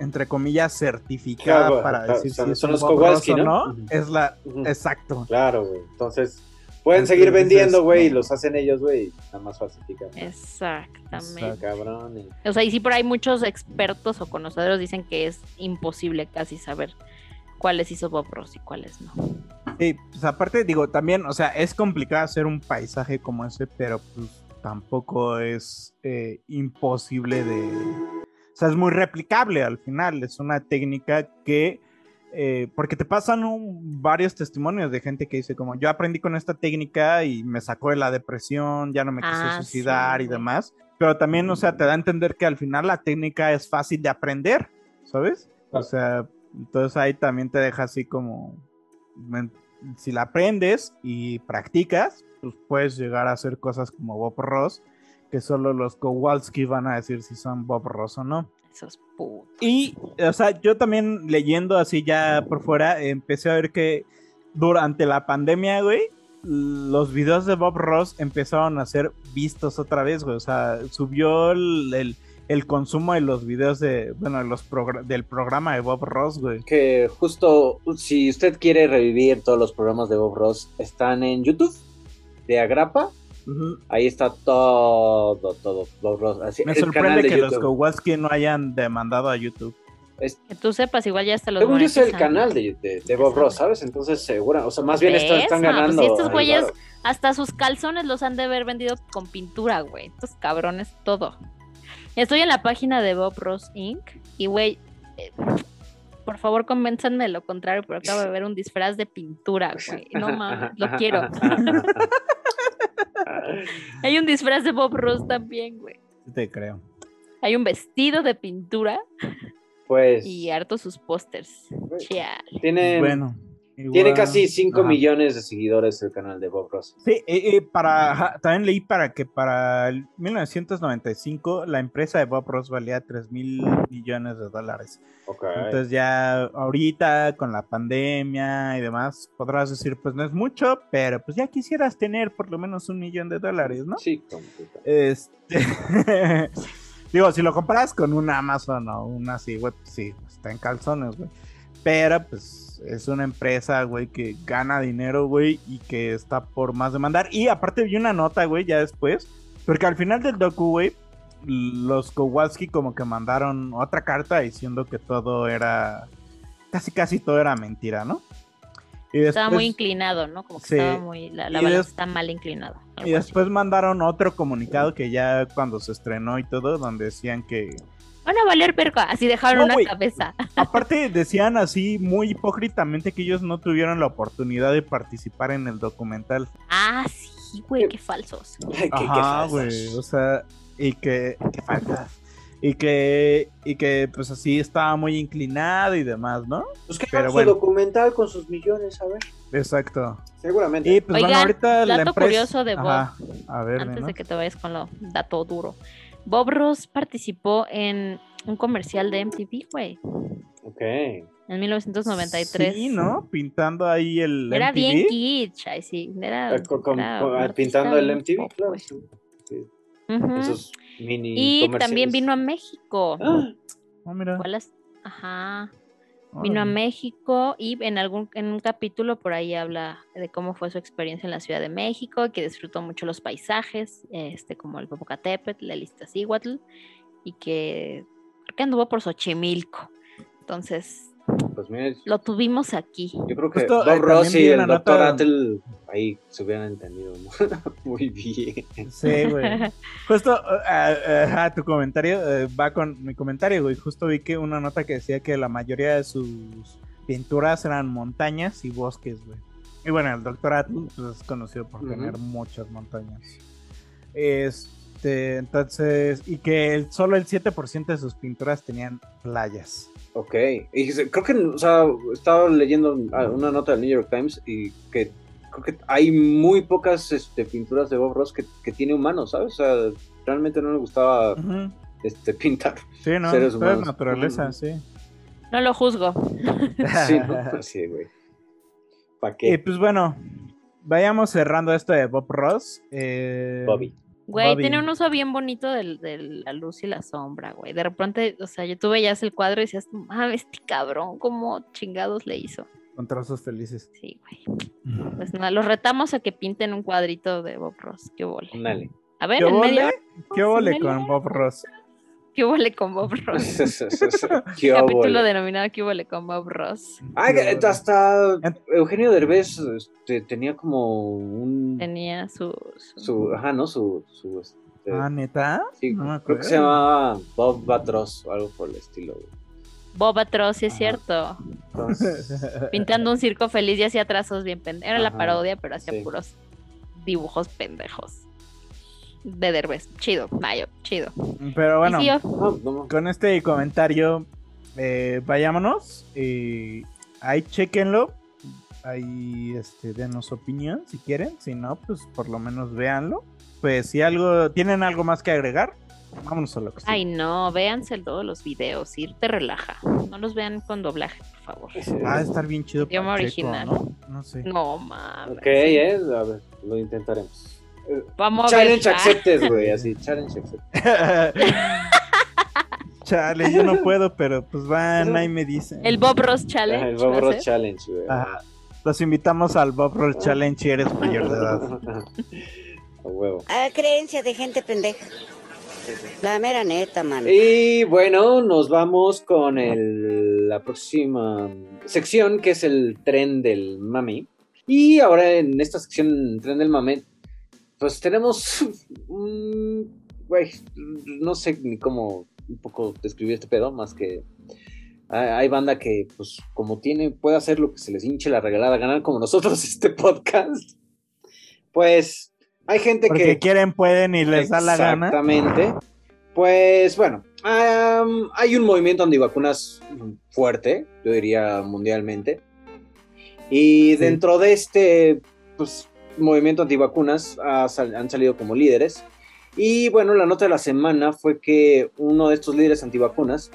entre comillas, certificada Claro, para claro, decir son- si es son un los Kowalski, o ¿no? no, es la... Exacto. claro, güey. Entonces, pueden seguir vendiendo, güey, y no. los hacen ellos, güey, nada más falsifican. Exactamente. Y- O sea, y sí por ahí muchos expertos o conocedores dicen que es imposible casi saber cuáles hizo Bob Ross y cuáles no. Sí, pues aparte digo, también, o sea, es complicado hacer un paisaje como ese, pero pues tampoco es eh, imposible de... O sea, es muy replicable al final, es una técnica que... eh, porque te pasan un- varios testimonios de gente que dice como yo aprendí con esta técnica y me sacó de la depresión, ya no me quise Ah, suicidar sí, y demás. Pero también, o sea, te da a entender que al final la técnica es fácil de aprender, ¿sabes? O sea, entonces ahí también te deja así como si la aprendes y practicas, pues puedes llegar a hacer cosas como Bob Ross, que solo los Kowalski van a decir si son Bob Ross o no. Esos putos. Y, o sea, yo también leyendo así ya por fuera, empecé a ver que durante la pandemia, güey, los videos de Bob Ross empezaron a ser vistos otra vez, güey. O sea, subió el, el- el consumo de los videos de, bueno, de los progr- del programa de Bob Ross, güey. Que justo, si usted quiere revivir todos los programas de Bob Ross, están en YouTube, de Agrapa. Ahí está todo, todo, Bob Ross. Así, Me sorprende de que los YouTube. Kowalski no hayan demandado a YouTube. Es- Que tú sepas, igual ya hasta los según yo es el canal de, de, de Bob Ross, ¿sabes? Entonces, segura, o sea, más bien están, pues ganando. si estos güeyes-. Hasta sus calzones los han de haber vendido con pintura, güey. Estos cabrones, todo. Estoy en la página de Bob Ross Inc. Y, güey, eh, por favor, convénzanme de lo contrario, pero acabo de ver un disfraz de pintura, güey. No mames, lo quiero. Hay un disfraz de Bob Ross también, güey. Te creo. Hay un vestido de pintura Pues y harto sus pósters. Tiene, Bueno. Tiene casi 5 Ajá. millones de seguidores el canal de Bob Ross. Sí, eh, eh, para, también leí para que para el 1995 la empresa de Bob Ross valía 3 mil millones de dólares. Entonces ya ahorita con la pandemia y demás podrás decir pues no es mucho, pero pues ya quisieras tener por lo menos un millón de dólares, ¿no? Sí, completamente. Este... Digo, si lo comparas con un Amazon o una así, güey, pues sí, está en calzones, güey. Pero pues es una empresa, güey, que gana dinero, güey, y que está por más demandar. Y aparte vi una nota, güey, ya después, Porque al final del docu, güey, los Kowalski como que mandaron otra carta diciendo que todo era. Casi, casi todo era mentira, ¿no? Y Estaba muy inclinado, ¿no? Como que Sí. estaba muy. La, la balanza está mal inclinada. Y después mandaron otro comunicado que ya cuando se estrenó y todo, donde decían que. Van a valer perca. Así dejaron No, una güey. cabeza. Aparte decían así muy hipócritamente que ellos no tuvieron la oportunidad de participar en el documental. Ah, sí, güey, qué falsos. Ajá, güey. O sea, y que. Qué faltas. Y que. Y que pues así estaba muy inclinado y demás, ¿no? Pues que Pero bueno. su documental con sus millones, a ver. Exacto. Seguramente. Y pues bueno, Oigan, ahorita la dato empresa. curioso de Bob. Ajá, A ver, Antes ¿no? de que te vayas con lo dato duro. Bob Ross participó en un comercial de MTV, güey. Ok. En 1993. Sí, ¿no? Pintando ahí el. Era MTV. bien kitsch, ay, sí. Era, Eh, con- con- era pintando el MTV, pop, claro. güey. sí. Sí. Ujú. Esos mini Y también vino a México. Ah, Oh, mira. Las- Ajá. Vino a. México y en algún en un capítulo por ahí habla de cómo fue su experiencia en la Ciudad de México, que disfrutó mucho los paisajes, este como el Popocatépetl, el Iztaccíhuatl y que creo que anduvo por Xochimilco. Entonces, Pues mira, lo tuvimos aquí. yo creo que Justo, Bob eh, Ross y el doctor nota- Atel ahí se hubieran entendido ¿no? muy bien. Sí, güey. Justo, ah, ah, ajá, tu comentario eh, va con mi comentario, güey. Justo vi que una nota que decía que la mayoría de sus pinturas eran montañas y bosques, güey. Y bueno, el doctor Atle pues, es conocido por tener muchas montañas. Este, entonces, y que el- solo el 7% de sus pinturas tenían playas. Ok, y creo que, o sea, estaba leyendo ah, una nota del New York Times y que creo que hay muy pocas este, pinturas de Bob Ross que, que tiene humanos, ¿sabes? O sea, realmente no le gustaba este, pintar Sí, ¿no? seres Todo es humanos. naturaleza, sí. No lo juzgo. Sí, ¿no? Así, güey. ¿Para Y qué? pues bueno, vayamos cerrando esto de Bob Ross. Eh, Bobby. Güey, tiene un uso bien bonito del- de la luz y la sombra, güey. De repente, o sea, yo tú veías el cuadro y decías, ah, este cabrón, ¿cómo chingados le hizo? Con trozos felices. Sí, güey. Pues nada, los retamos a que pinten un cuadrito de Bob Ross. ¿Qué vole? Ándale. A ver, ¿Qué en medio. vole? ¿Qué vole medio. con Bob Ross? ¿Qué vole con Bob Ross? ¿Qué Capítulo denominado ¿Qué vole con Bob Ross? Ah, hasta Eugenio Derbez este, tenía como un... Tenía su. su- Su, ajá, ¿no? Su... su este, Ah, ¿neta? sí, no me creo que se llamaba Bob Batros o algo por el estilo, güey. Bob Atroz, sí es Ajá. cierto. Entonces, Pintando un circo feliz y hacía trazos bien pendejos. Era la parodia, pero hacía sí. puros dibujos pendejos. De Derbez. Chido, Mayo, chido. Pero bueno, sí, yo- no, con este comentario, eh, vayámonos. Y ahí chequenlo. Ahí este, denos opinión si quieren. Si no, pues por lo menos véanlo. Pues si algo, tienen algo más que agregar, vámonos a lo que sigue. Ay, no, véanse todos los videos, ir te relaja. No los vean con doblaje, por favor. Va a estar bien chido. Idioma original. ¿no? No sé. No, mames. Ok, eh, a ver, lo intentaremos. Vamos a Challenge accepted, güey, así, challenge accepted. Chale, yo no puedo, pero pues van, ahí me dicen. El Bob Ross Challenge. El Bob ¿va a Ross? Challenge, güey. Ajá. Los invitamos al Bob Roll Challenge si eres mayor de edad. A huevo. Ah, creencia de gente pendeja. La mera neta, mano. Y bueno, nos vamos con el- la próxima sección que es el tren del mame. Y ahora en esta sección, tren del mame, pues tenemos un... Güey, no sé ni cómo un poco describir este pedo, más que hay, banda que, pues, como tiene, puede hacer lo que se les hinche la regalada gana, como nosotros este podcast. Pues hay gente Porque que... quieren, pueden y les da la gana. Exactamente. Pues bueno, hay un movimiento antivacunas fuerte, yo diría mundialmente. Y dentro de este pues, movimiento antivacunas ha sal- han salido como líderes. Y bueno, la nota de la semana fue que uno de estos líderes antivacunas,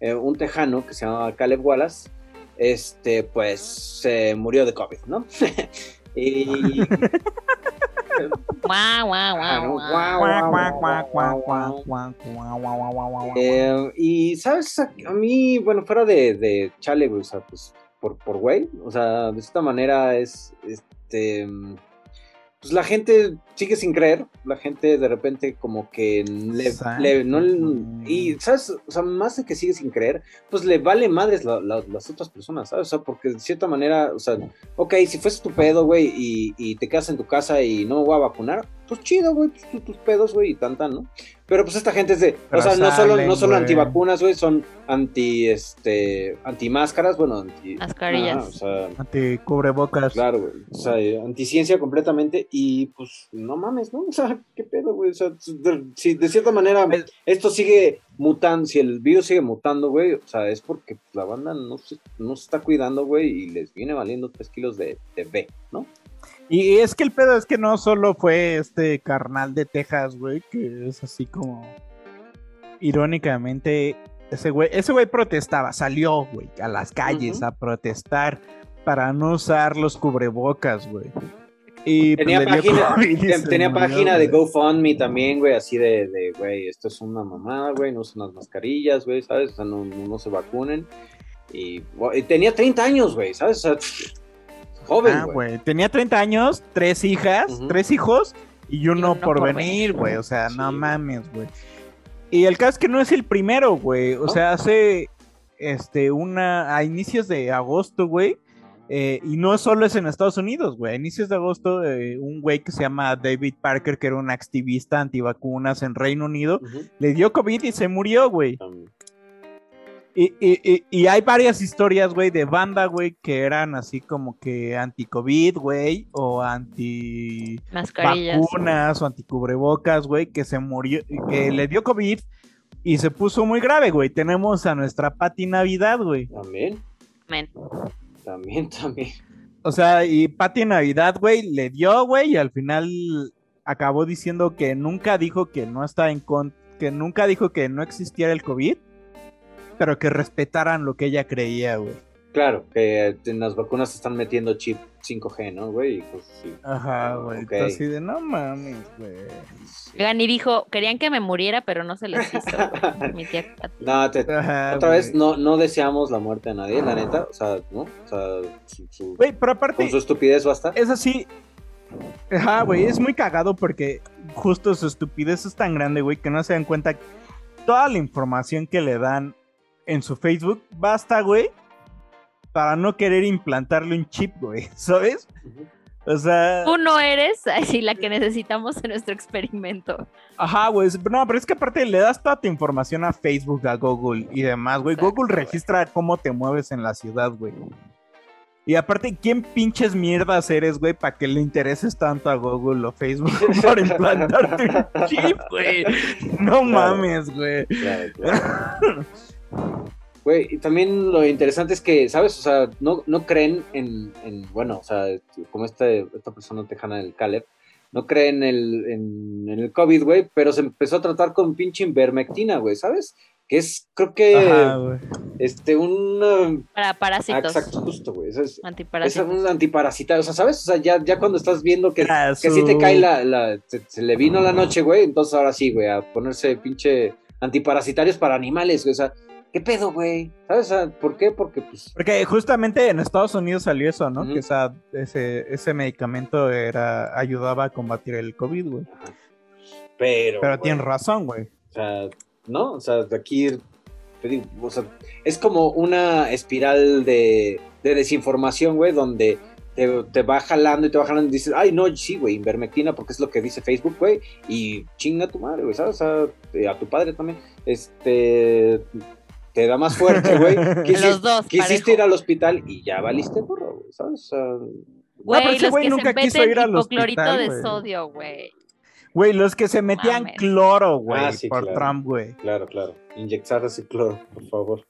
eh, un tejano que se llamaba Caleb Wallace, este, pues se murió de COVID, ¿no? y Guau, guau, guau, guau. Cuac, cuac, cuac, cuac, cuac, cuac, guau, guau, guau, guau, guau. Eh, y, ¿sabes? A, a mí, bueno, fuera de, de chale, güey, o sea, pues, por, por güey, o sea, de esta manera es, este, mm, pues la gente sigue sin creer, la gente de repente como que le, le- no, y sabes, o sea, más de que sigue sin creer, pues le vale madres la- la- las otras personas, ¿sabes? O sea, porque de cierta manera, o sea, ok, si fuese tu pedo, güey, y, y te quedas en tu casa y no me voy a vacunar, pues chido, güey, pues tus pedos, güey, y tan tan, ¿no? Pero pues esta gente es de, Pero o sea, no solo, no solo antivacunas, güey, son anti, este, anti máscaras, bueno, anti... Mascarillas. O sea, Ante cubrebocas. Claro, güey. O sea, eh, anticiencia completamente y pues no mames, ¿no? O sea, ¿qué pedo, güey? O sea, de- si de cierta manera esto sigue mutando, si el virus sigue mutando, güey, o sea, es porque la banda no se, no se está cuidando, güey, y les viene valiendo 3 kilos de, de B, ¿no? Y es que el pedo es que no solo fue este carnal de Texas, güey, que es así como irónicamente ese güey, ese güey protestaba, salió, güey, a las calles a protestar para no usar los cubrebocas, güey. Y pues, Tenía página, COVID ten- tenía murió, página de. GoFundMe también, güey, así de, güey, esto es una mamada, güey, no usan las mascarillas, güey, ¿sabes? O sea, no, no, se vacunen. Y, tenía 30 años, güey, ¿sabes? O sea, joven, Ah, güey. Tenía 30 años, tres hijas, tres hijos y uno, uno por por venir, güey. O sea, no mames, güey. Y el caso es que no es el primero, güey. O sea, hace este una a inicios de agosto, güey. eh, y no solo es en Estados Unidos, güey. A inicios de agosto, eh, un güey que se llama David Parker, que era un activista antivacunas en Reino Unido, le dio COVID y se murió, güey. Y, y- y- y hay varias historias, güey, de banda, güey, que eran así como que anti-COVID, güey, o anti Mascarillas. vacunas o anti-cubrebocas, güey, que se murió, que le dio COVID y se puso muy grave, güey. Tenemos a nuestra Pati Navidad, güey. También, Men. también, también. O sea, y Pati Navidad, güey, le dio, güey, y al final acabó diciendo que nunca dijo que no está en con que nunca dijo que no existiera el COVID, pero que respetaran lo que ella creía, güey. Claro, que en las vacunas se están metiendo chip 5G, ¿no, güey? Y pues, sí. Ajá, güey. Ok. Así de no mames, güey. Oigan, y dijo, querían que me muriera, pero no se les hizo. Mi tía. No, te- Ajá, otra vez, no, no deseamos la muerte a nadie, la neta. O sea, ¿no? O sea, su- su- Güey, pero aparte, con su estupidez basta. es así. Ajá, güey, es muy cagado porque justo su estupidez es tan grande, güey, que no se dan cuenta toda la información que le dan en su Facebook basta, güey, para no querer implantarle un chip, güey, ¿sabes? O sea, Tú no eres así la que necesitamos en nuestro experimento. ajá, güey, no, pero es que aparte le das toda tu información a Facebook, a Google y demás, güey. Google registra cómo te mueves en la ciudad, güey. Y aparte, ¿quién pinches mierdas eres, güey, para que le intereses tanto a Google o Facebook para implantarte un chip, güey? No mames, güey. Claro, claro. Güey, y también lo interesante es que, ¿sabes? O sea, no, no creen en, en, bueno, o sea, como este, esta persona tejana del Caleb, no creen en el, en, en el COVID, güey, pero se empezó a tratar con pinche invermectina, güey, ¿sabes? Que es, creo que, Ajá, este, un... Para Ah, parásitos. exacto, justo, güey. Es, un antiparasitario, o sea, ¿sabes? O sea, ya, ya cuando estás viendo que, Ah, que sí te cae la, la- se, se le vino la noche, güey, entonces ahora sí, güey, a ponerse pinche antiparasitarios para animales, güey, o sea, ¿qué pedo, güey? ¿Sabes? Sea, ¿por qué? Porque, pues, Porque justamente en Estados Unidos salió eso, ¿no? Que esa, ese, ese medicamento era ayudaba a combatir el COVID, güey. pero... Pero güey, tienes razón, güey. O sea, ¿no? O sea, de aquí, te digo, o sea, es como una espiral de, de desinformación, güey, donde te, te va jalando y te va jalando y dices, ay, no, sí, güey, invermectina, porque es lo que dice Facebook, güey, y chinga a tu madre, güey, ¿sabes? O sea, eh, a tu padre también, este, te da más fuerte, güey. Quisiste, Los dos, quisiste ir al hospital y ya valiste burro, güey, ¿sabes? Güey, pero ese los güey que nunca se quiso ir al hospital, de güey. sodio, güey. Güey, los que se metían Mames. cloro, güey, Ah, sí, por claro. Trump, güey. claro, claro, inyectar ese cloro, por favor.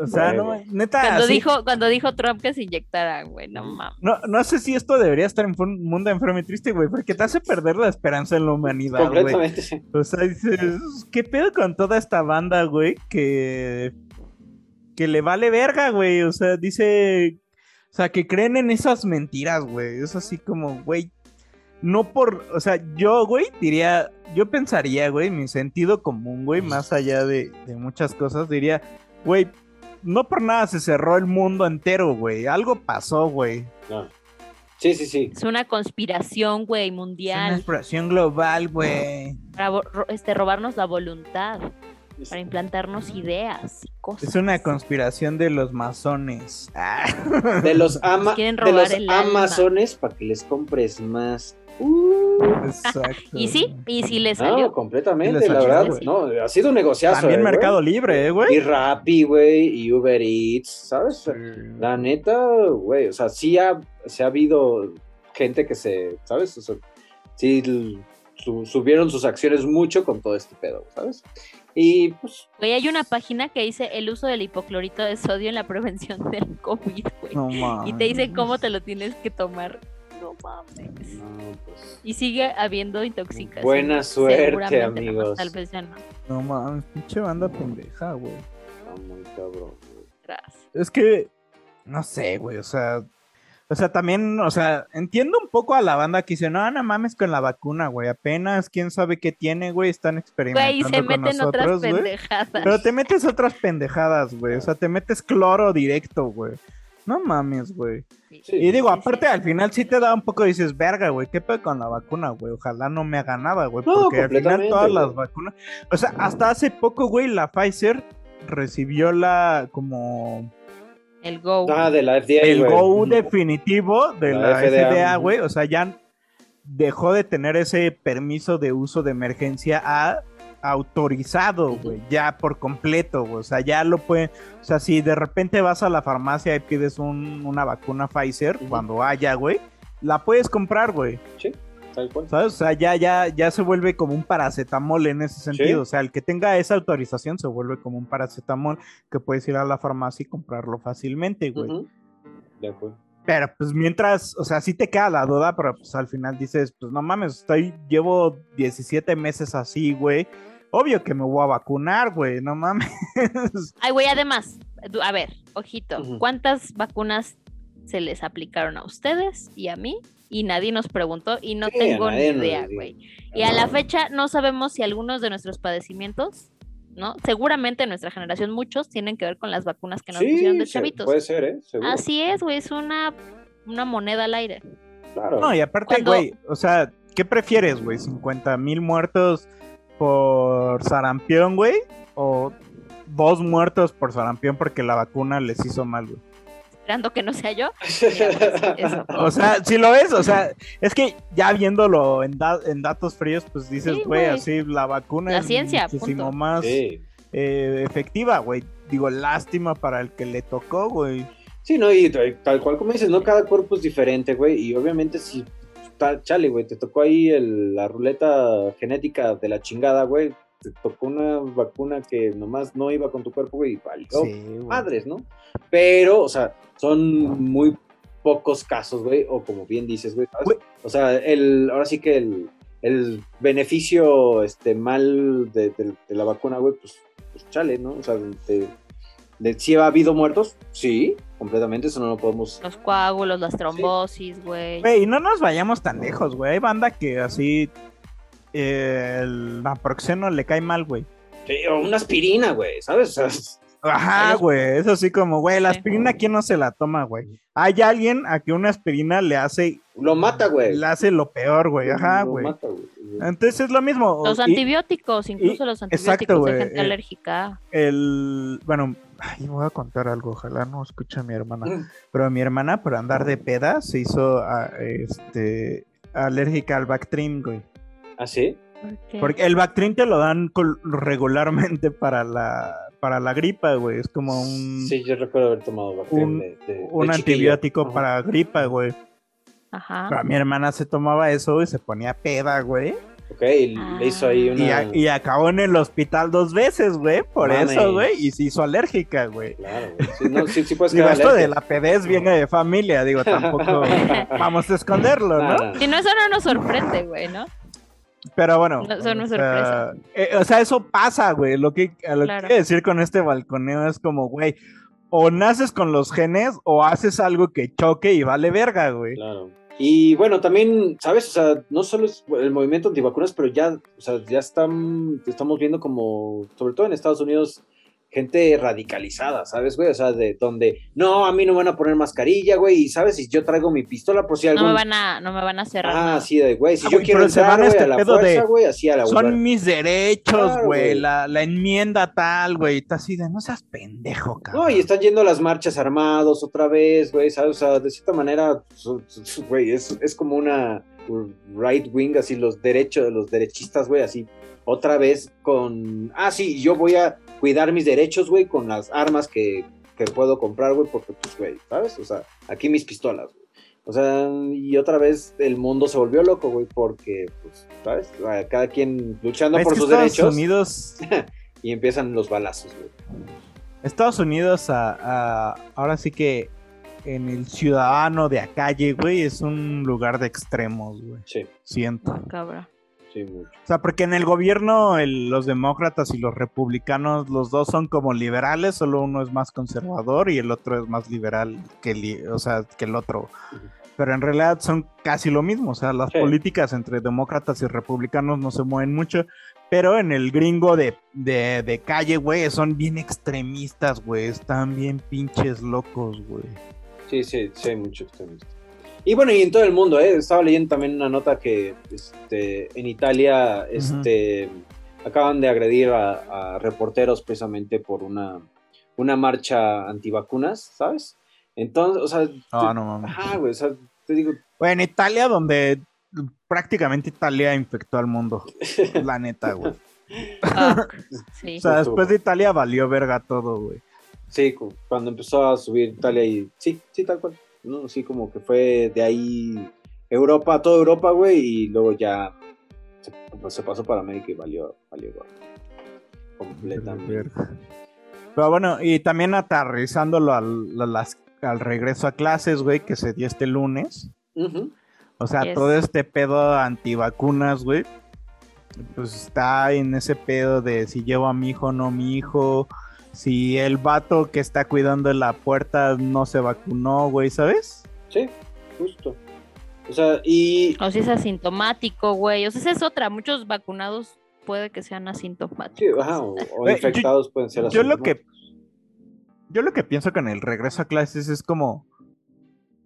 O sea, no, neta, Cuando así- dijo, cuando dijo Trump que se inyectaran, güey, no mames. no, no sé si esto debería estar en un mundo enfermo y triste, güey, porque te hace perder la esperanza en la humanidad, güey. Completamente. O sea, dices, ¿qué pedo con toda esta banda, güey? Que, que le vale verga, güey. O sea, dice, o sea, que creen en esas mentiras, güey. Es así como, güey, no por, o sea, yo, güey, diría, yo pensaría, güey, mi sentido común, güey, más allá de, de muchas cosas, diría, güey, no por nada se cerró el mundo entero, güey. Algo pasó, güey. No. Sí, sí, sí. Es una conspiración, güey, Es una mundial. exploración global, güey. Para este, robarnos la voluntad. Para implantarnos ideas y cosas. Es una conspiración de los masones. Ah. De los, ama, quieren de robar los amazones para que les compres más. Exacto. Y sí, y sí le No, salió. completamente, Sí, la les verdad. salió, No, ha sido un negociazo. También eh. Mercado Libre, eh, Y güey. Rappi, güey, y Uber Eats, ¿sabes? La neta, güey, o sea, sí ha, se ha habido gente que se, ¿sabes? O sea, sí subieron sus acciones mucho con todo este pedo, ¿sabes? Y pues, Güey, hay una página que dice el uso del hipoclorito de sodio en la prevención del COVID, güey. No y te dice mames. cómo te lo tienes que tomar. No mames. no, pues, Y sigue habiendo intoxicación. Buena suerte, amigos. Tal vez ya no. No mames, pinche banda pendeja, güey. está muy cabrón. güey. Gracias. Es que, no sé, güey, o sea, o sea, también, o sea, entiendo un poco a la banda que dice, no, no mames con la vacuna, güey, apenas, quién sabe qué tiene, güey, están Güey, experimentando y se con meten otras nosotros, güey. pendejadas. Pero te metes otras pendejadas, güey, o sea, te metes cloro directo, güey. No mames, güey. Sí. Y digo, Sí, sí. aparte al final sí te da un poco, dices, verga, güey, ¿qué pedo con la vacuna, güey? Ojalá no me haga nada, güey, No, porque al final todas las güey. vacunas, o sea, hasta hace poco, güey, la Pfizer recibió la, como, El Go. Ah, de la FDA, el go definitivo de La la, FDA, güey, o sea, ya dejó de tener ese permiso de uso de emergencia a autorizado, güey, ya por completo, güey, o sea, ya lo pueden, o sea, si de repente vas a la farmacia y pides un- una vacuna Pfizer, cuando haya, güey, la puedes comprar, güey, Sí, tal cual. ¿sabes? O sea, ya, ya, ya se vuelve como un paracetamol en ese sentido, Sí. o sea, el que tenga esa autorización se vuelve como un paracetamol que puedes ir a la farmacia y comprarlo fácilmente, güey. Ujú. De acuerdo. Pero pues mientras, o sea, sí te queda la duda, pero pues al final dices, pues no mames, estoy, llevo 17 meses así, güey. Obvio que me voy a vacunar, güey, no mames. Ay, güey, además, a ver, ojito. ¿cuántas vacunas se les aplicaron a ustedes y a mí? Y nadie nos preguntó y no Sí, tengo ni idea, güey. Y a la fecha no sabemos si algunos de nuestros padecimientos, ¿no? Seguramente en nuestra generación muchos tienen que ver con las vacunas que nos pusieron de chavitos. puede ser, ¿eh? Seguro. Así es, güey, es una, una moneda al aire. Claro. No, y aparte, Cuando- güey, o sea, ¿qué prefieres, güey? ¿50 mil muertos por sarampión, güey? ¿O dos muertos por sarampión porque la vacuna les hizo mal, güey? Esperando que no sea yo. Mira, pues, eso. O sea, si lo ves, o sea, es que ya viéndolo en, da- en datos fríos, pues dices, güey, así la vacuna La es ciencia, muchísimo punto. más Sí. eh, efectiva, güey. Digo, lástima para el que le tocó, güey. Sí, no, y tal, cual como dices, ¿no? Cada cuerpo es diferente, güey. Y obviamente si, chale, güey, te tocó ahí el- la ruleta genética de la chingada, güey. Te tocó una vacuna que nomás no iba con tu cuerpo, güey, y valió Sí, güey. madres, ¿no? Pero, o sea, son muy pocos casos, güey, o como bien dices, güey, ¿sabes? Güey. O sea, el, ahora sí que el, el beneficio este, mal de, de- de la vacuna, güey, pues, pues chale, ¿no? O sea, de, de si ha habido muertos, sí, completamente, eso no lo podemos... Los coágulos, las trombosis, güey. Güey, y no nos vayamos tan lejos, güey. Hay banda que así eh, el naproxeno le cae mal, güey. Sí, o una aspirina, güey, ¿sabes? O sea, Ajá, güey. Eso sí como, güey, la aspirina, ¿quién no se la toma, güey? Hay alguien a que una aspirina le hace, lo mata, güey. le hace lo peor, güey. Ajá, Lo güey. mata, güey. Entonces es lo mismo. Los Y antibióticos, incluso y- los exacto, antibióticos de güey, gente eh, alérgica. el, bueno, ay, voy a contar algo, ojalá no escuche a mi hermana. Mm. Pero mi hermana, por andar de peda, se hizo ah, este alérgica al Bactrim, güey. ¿Ah, sí? Porque el Bactrim te lo dan regularmente para la para la gripa, güey. Es como un, Sí, yo recuerdo haber tomado Bactrim un- de, de- de un chiquillo. antibiótico Ajá. para gripa, güey. Ajá. Pero mi hermana se tomaba eso y se ponía peda, güey. Ok, y le hizo ahí Ah. una... Y, a- y acabó en el hospital dos veces, güey. Por Mames. eso, güey. Y se hizo alérgica, güey. Claro, güey. Sí, no, sí, sí puedes Digo, esto de la pedez viene de familia, digo, tampoco vamos a esconderlo, ¿no? Si no, eso no nos sorprende, güey, ¿no? Pero bueno. No, eso no es o sea, sorpresa. eh, o sea, eso pasa, güey. Lo que, lo Claro. que quiero decir con este balconeo es como, güey, o naces con los genes o haces algo que choque y vale verga, güey. Claro. Y bueno, también, ¿sabes? O sea, no solo es el movimiento antivacunas, pero ya, o sea, ya están, estamos viendo como, sobre todo en Estados Unidos, gente radicalizada, ¿sabes, güey? O sea, de donde, no, a mí no me van a poner mascarilla, güey, y sabes, si yo traigo mi pistola por si algún... No me van a, no me van a cerrar. Ah, nada. sí, de güey, si Ah, yo quiero entrar, güey, este a la fuerza, güey, así a la Son mis derechos, Claro, güey. La, la enmienda tal, güey. Está así de no seas pendejo, cabrón. No, y están yendo a las marchas armados otra vez, güey, ¿sabes? O sea, de cierta manera, su- su- su- güey, es, es como una right wing, así los derechos, los derechistas, güey, así, otra vez con, ah, sí, yo voy a cuidar mis derechos, güey, con las armas que, que puedo comprar, güey, porque, pues, güey, ¿sabes? O sea, aquí mis pistolas, güey. O sea, y otra vez el mundo se volvió loco, güey, porque, pues, ¿sabes? Cada quien luchando por sus Estados derechos Unidos, y empiezan los balazos, güey. Estados Unidos, a, a- ahora sí que en el ciudadano de a calle, güey, es un lugar de extremos, güey. Sí, Siento. Cabra. Sí, mucho. O sea, porque en el gobierno el- los demócratas y los republicanos, los dos son como liberales, solo uno es más conservador y el otro es más liberal que, li- o sea, que el otro. Pero en realidad son casi lo mismo, o sea, las Sí. políticas entre demócratas y republicanos no se mueven mucho, pero en el gringo de, de, de calle, güey, son bien extremistas, güey, están bien pinches locos, güey. Sí, sí, sí, hay mucho extremista. Y bueno, y en todo el mundo, ¿eh? Estaba leyendo también una nota que este, en Italia este, acaban de agredir a, a reporteros precisamente por una, una marcha antivacunas, ¿sabes? Entonces, o sea... Ah, te- no mames. Ajá, güey, o sea, te digo... En Italia, donde prácticamente Italia infectó al mundo, la neta, güey. Sí. O sea, después de Italia valió verga todo, güey. Sí, cu- cuando empezó a subir Italia y... Sí, sí, tal cual. ¿No? Así como que fue de ahí Europa, toda Europa, güey, y luego ya se, pues, se pasó para América y valió, valió. Completamente. Pero bueno, y también aterrizándolo al, al regreso a clases, güey, que se dio este lunes. O sea, Yes. todo este pedo antivacunas, güey. Pues está en ese pedo de si llevo a mi hijo o no mi hijo. Si el vato que está cuidando la puerta no se vacunó, güey, ¿sabes? Sí, justo. O sea, y... O si es asintomático, güey. O sea, esa es otra. Muchos vacunados puede que sean asintomáticos. Sí, ajá, o, o Güey, yo- infectados pueden ser Yo lo que asintomáticos. yo lo que pienso con el regreso a clases es como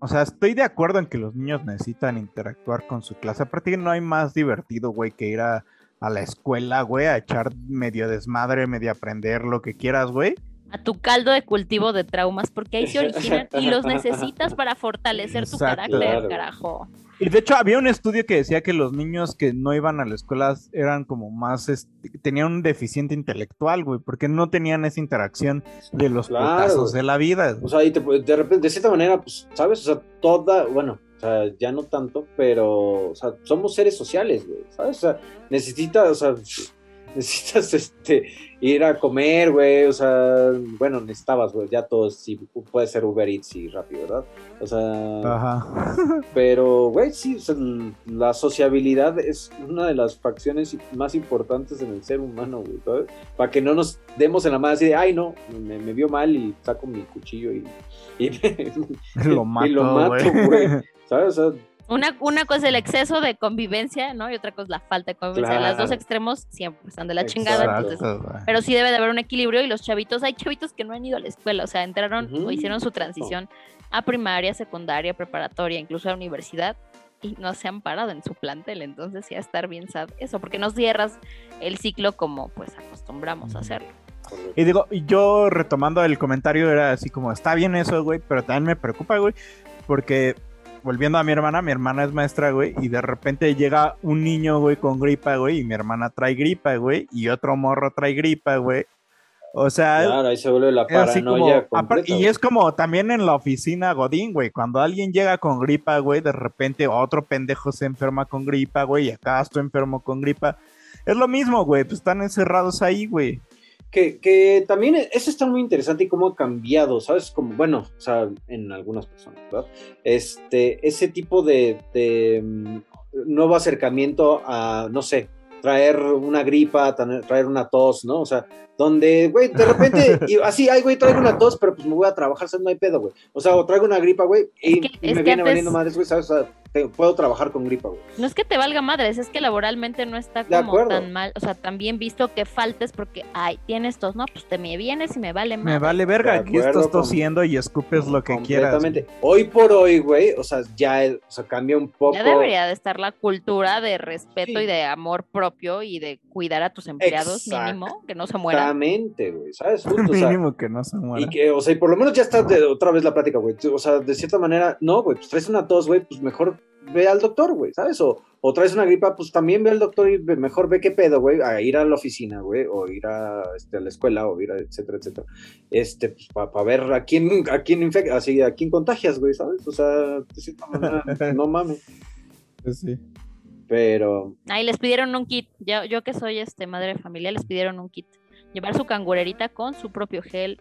o sea, estoy de acuerdo en que los niños necesitan interactuar con su clase. Aparte que no hay más divertido, güey, que ir a, a la escuela, güey, a echar medio desmadre, medio aprender lo que quieras, güey. A tu caldo de cultivo de traumas, porque ahí se originan y los necesitas para fortalecer tu Exacto. carácter, Claro. carajo. Y de hecho había un estudio que decía que los niños que no iban a la escuela eran como más, este, tenían un deficiente intelectual, güey, porque no tenían esa interacción de los Claro. putazos de la vida. O sea, y te- de repente, de cierta manera, pues, ¿sabes? O sea, toda, bueno, sea, ya no tanto, pero, o sea, somos seres sociales, güey, ¿sabes? O sea, necesitas, o sea, necesitas, este, ir a comer, güey, o sea, bueno, necesitabas, güey, ya todos, sí, puede ser Uber Eats y rápido, ¿verdad? O sea, Ajá. pero, güey, sí, o sea, la sociabilidad es una de las facciones más importantes en el ser humano, güey, ¿sabes? Para que no nos demos en la mano así de, ay, no, me, me vio mal y saco mi cuchillo y, y, Lo mato, y lo mato, güey. Güey. ¿Sabes? O sea, Una, una cosa es el exceso de convivencia, ¿no? Y otra cosa es la falta de convivencia. Las dos Claro. extremos siempre están de la chingada. Entonces, pero sí debe de haber un equilibrio y los chavitos, hay chavitos que no han ido a la escuela, o sea, entraron o hicieron su transición a primaria, secundaria, preparatoria, incluso a universidad y no se han parado en su plantel, entonces sí a estar bien sad eso, porque no cierras el ciclo como pues acostumbramos a hacerlo. Y digo, yo retomando el comentario era así como, está bien eso, güey, pero también me preocupa, güey, porque volviendo a mi hermana, mi hermana es maestra, güey, y de repente llega un niño, güey, con gripa, güey, y mi hermana trae gripa, güey, y otro morro trae gripa, güey. O sea, claro, ahí se vuelve la como, paranoia completa, y es como también en la oficina Godín, güey, cuando alguien llega con gripa, güey, de repente otro pendejo se enferma con gripa, güey, y acá estoy enfermo con gripa. Es lo mismo, güey, pues están encerrados ahí, güey. Que, también eso está muy interesante y cómo ha cambiado, ¿sabes? Como, bueno, o sea, en algunas personas, ¿verdad? Este, ese tipo de, de, mm, nuevo acercamiento a, no sé, traer una gripa, traer una tos, ¿no? O sea, donde, güey, de repente, y así, ay, güey, traigo una tos, pero pues me voy a trabajar, ¿sabes? No hay pedo, güey. O sea, o traigo una gripa, güey, y, que- y es me viene antes- valiendo madres, güey, ¿sabes? O sea, te- puedo trabajar con gripa, güey. No es que te valga madres, es que laboralmente no está como tan mal, o sea, tan bien visto que faltes porque, ay, tienes tos, no, pues te me vienes y me vale Me madre. vale verga, aquí estás con- tosiendo y escupes lo que quieras. Completamente. Hoy por hoy, güey, o sea, ya, o sea, cambia un poco. Ya debería de estar la cultura de respeto Sí. y de amor propio y de cuidar a tus empleados mínimo, que no se mueran. Exactamente, güey, ¿sabes? Justo, o sea, Mínimo que no se muera. Y que, o sea, y por lo menos ya está de- otra vez la plática, güey. O sea, de cierta manera, no, güey, pues traes una tos, güey, pues mejor ve al doctor, güey, ¿sabes? O, o traes una gripa, pues también ve al doctor y mejor ve qué pedo, güey, a ir a la oficina, güey, o ir a, este, a la escuela, o ir a, etcétera, etcétera. Este, pues para ver a quién, a quién infecta, así, a quién contagias, güey, ¿sabes? O sea, de cierta manera, no mames. Pues sí. Pero, Ahí les pidieron un kit. Yo, yo que soy este madre de familia, les pidieron un kit. Llevar su cangurerita con su propio gel,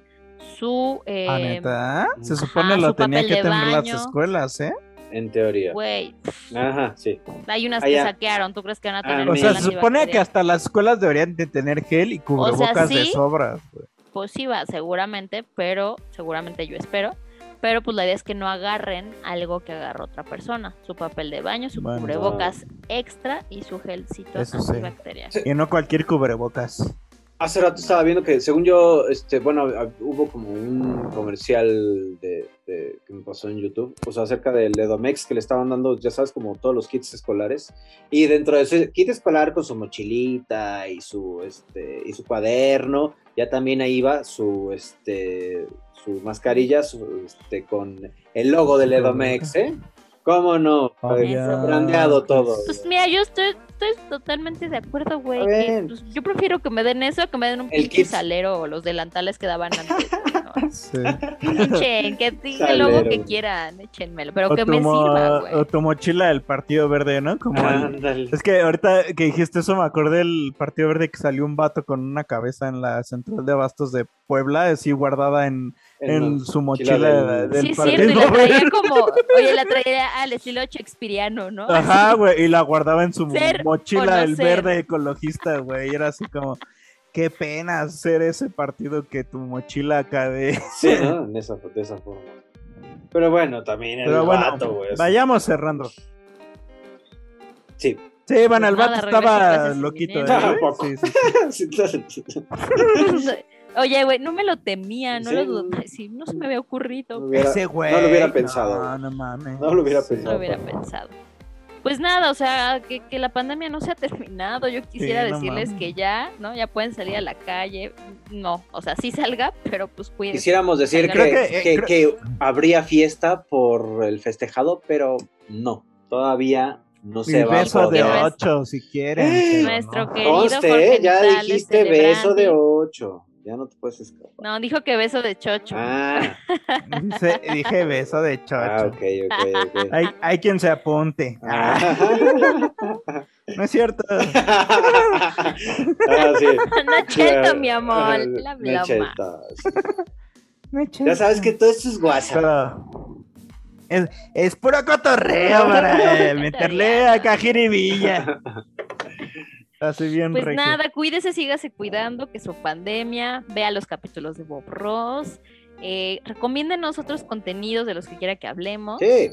su eh, ¿Ah, neta? Se ajá, supone lo su tenía que tener baño. las escuelas, ¿eh? en teoría. güey. Ajá, sí. Hay unas Ah, que saquearon, ¿tú crees que van a Ah, tener O gel sea, se supone que hasta las escuelas deberían de tener gel y cubrebocas de sí. sobras. güey. Pues sí va, seguramente, pero seguramente yo espero. Pero pues la idea es que no agarren algo que agarró otra persona. Su papel de baño, su Bueno. cubrebocas extra y su gelcito Eso sí. antibacterial. Y no cualquier cubrebocas. Hace rato estaba viendo que, según yo, este, bueno, hubo como un comercial de, de- que me pasó en YouTube, pues acerca del Edomex que le estaban dando, ya sabes, como todos los kits escolares. Y dentro de ese kit escolar con su mochilita y su, este, y su cuaderno, ya también ahí va su, este, su mascarilla su, este, con el logo del Edomex, ¿eh? ¿Cómo no? Ya. brandeado todo. Pues mira, yo estoy, estoy totalmente de acuerdo, güey. Que, pues, yo prefiero que me den eso que me den un El pinche kit. salero o los delantales que daban antes. Echen, que diga el logo que quieran, échenmelo, pero O que me mo- sirva, güey. o tu mochila del Partido Verde, ¿no? Como el-. Es que ahorita que dijiste eso me acordé del Partido Verde que salió un vato con una cabeza en la central de abastos de Puebla, así guardada en, en la su mochila del- del Sí, Partido cierto, y la traía como, oye, la traía al estilo shakespeariano, ¿no? Ajá, güey, y la guardaba en su Ser mochila no el ser. verde ecologista, güey, y era así como, qué pena ser ese partido que tu mochila acá de... Sí, ¿no? En esa, de esa forma. Pero bueno, también el Pero bueno, vato, güey. vayamos cerrando. Sí. Sí, bueno, el Pues vato estaba loquito. ¿eh, güey? Tampoco. Sí, sí. Oye, güey, no me lo temía, no Sí. lo dudé, sí, no se me había ocurrido. No hubiera- Ese güey. no lo hubiera pensado. No, no mames. No lo hubiera Sí. No pensado. lo hubiera pensado pues nada, o sea, que, que, la pandemia no se ha terminado. Yo quisiera decirles que ya, ¿no? Ya pueden salir a la calle. No, o sea, sí salga, pero pues cuídense. Quisiéramos decir eh, que, habría fiesta por el festejado, pero no, todavía no se va beso de 8, si quieren. Eh, nuestro no. querido ya dijiste este beso de ocho. Ya no te puedes escapar. No, dijo que beso de chocho. Ah, dije beso de chocho. ah, ok, ok, ok. Hay, hay quien se apunte. Ah, Ah. no es cierto. ah, sí. No cheto, mi amor. Ah, La no es Ya sabes que todo esto es WhatsApp. Pero es, es puro cotorreo para eh, meterle a jiribilla. Así bien Pues regio. nada, cuídese, sígase cuidando, que su pandemia, vea los capítulos de Bob Ross, eh, recomiéndenos otros contenidos de los que quiera que hablemos Sí,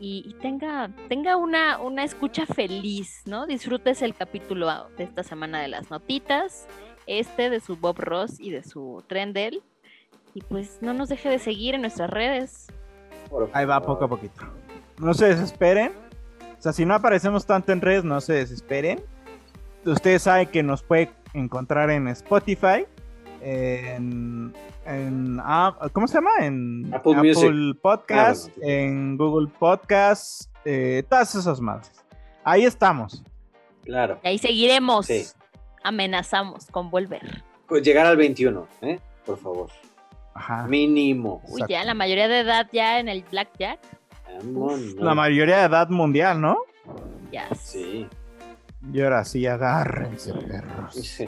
y, y tenga, tenga una, una escucha feliz, ¿no? Disfrútese el capítulo de esta semana de las notitas, este de su Bob Ross y de su Trendel, y pues no nos deje de seguir en nuestras redes. Ahí va poco a poquito. No se desesperen. O sea, si no aparecemos tanto en redes, no se desesperen. Ustedes saben que nos puede encontrar en Spotify, en, en ¿cómo se llama? En Apple Music. Podcast, Ah, bueno. en Google Podcast, eh, todas esas madres. Ahí estamos. Claro. Y ahí seguiremos. Sí. Amenazamos con volver. Pues llegar al 21, ¿eh? Por favor. Ajá. Mínimo. Uy, ya la mayoría de edad ya en el Blackjack. La mayoría de edad mundial, ¿no? Ya. Sí. Y ahora sí, agárrense, perros.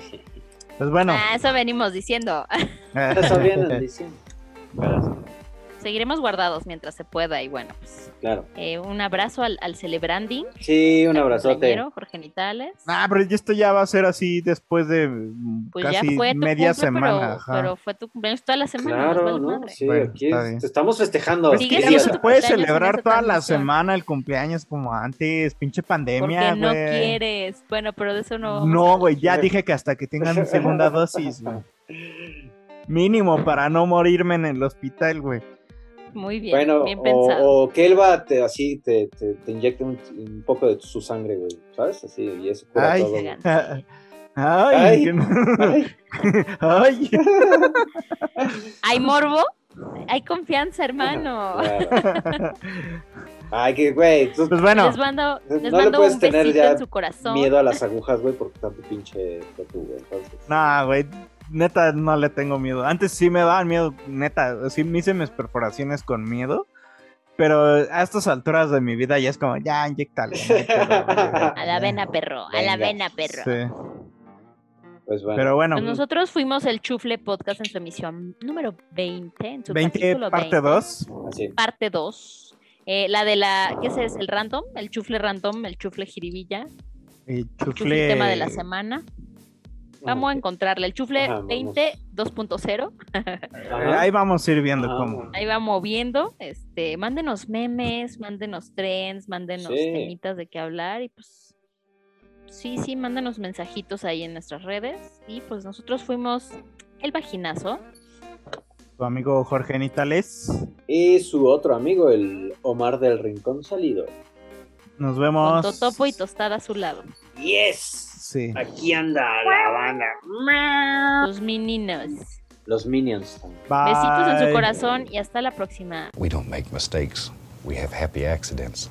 Pues bueno. Ah, eso venimos diciendo. Eso vienen diciendo. Pero sí. Seguiremos guardados mientras se pueda y bueno, pues Claro. eh, un abrazo al, al celebranding. Sí, un abrazote. Jorge Nitales. Ah, pero esto ya va a ser así después de mm, Pues casi ya fue tu media cumple, semana. pero, ajá. pero fue tu cumpleaños toda la semana. Claro, vale ¿no? madre. Sí, Bueno, aquí te estamos festejando. Pues Sigue que no se puede celebrar toda la semana el cumpleaños como antes, pinche pandemia, Porque no quieres. Bueno, pero de eso no. No, güey, ya dije que hasta que tengan segunda dosis, güey. Mínimo para no morirme en el hospital, güey. Muy bien, Bueno, bien pensado. o, o que Elba te, así te, te, te inyecte un, un poco de su sangre, güey, ¿sabes? Así, y eso cura Ay. todo. Ay, Ay, ay. Ay. ¿Hay morbo? Hay confianza, hermano. Claro. Ay, que, güey, Pues bueno, Les mando, les no le mando puedes un tener besito ya en su corazón. miedo a las agujas, güey, porque tanto pinche tú, güey. Entonces, no, güey, neta no le tengo miedo. Antes sí me daban miedo, neta, sí me hice mis perforaciones con miedo. Pero a estas alturas de mi vida ya es como, ya, inyectale. A la vena, perro. A la vena, perro. Sí, pues bueno. pero bueno, Pues nosotros fuimos el Chufle Podcast en su emisión número 20, en su 20 capítulo parte 20, 2. Así. parte 2. Eh, la de la, ¿qué es? ese? ¿El random? El chufle random, el chufle jiribilla, Y el chufle chufle. tema de la semana. Vamos a encontrarle. El chufle Ajá, vamos. 20 2.0. Ajá. Ahí vamos a ir viendo cómo. Ahí va moviendo. Este, mándenos memes, mándenos trends, mándenos Sí. temitas de qué hablar y pues sí, sí, mándenos mensajitos ahí en nuestras redes y pues nosotros fuimos el vaginazo. Tu amigo Jorge Nitales. Y su otro amigo, el Omar del Rincón Salido. Nos Con vemos. Totopo y Tostada a su lado. ¡Yes! Sí. Aquí anda la banda. Los meninos. Los Minions. Bye. Besitos en su corazón y hasta la próxima. We don't make mistakes. We have happy accidents.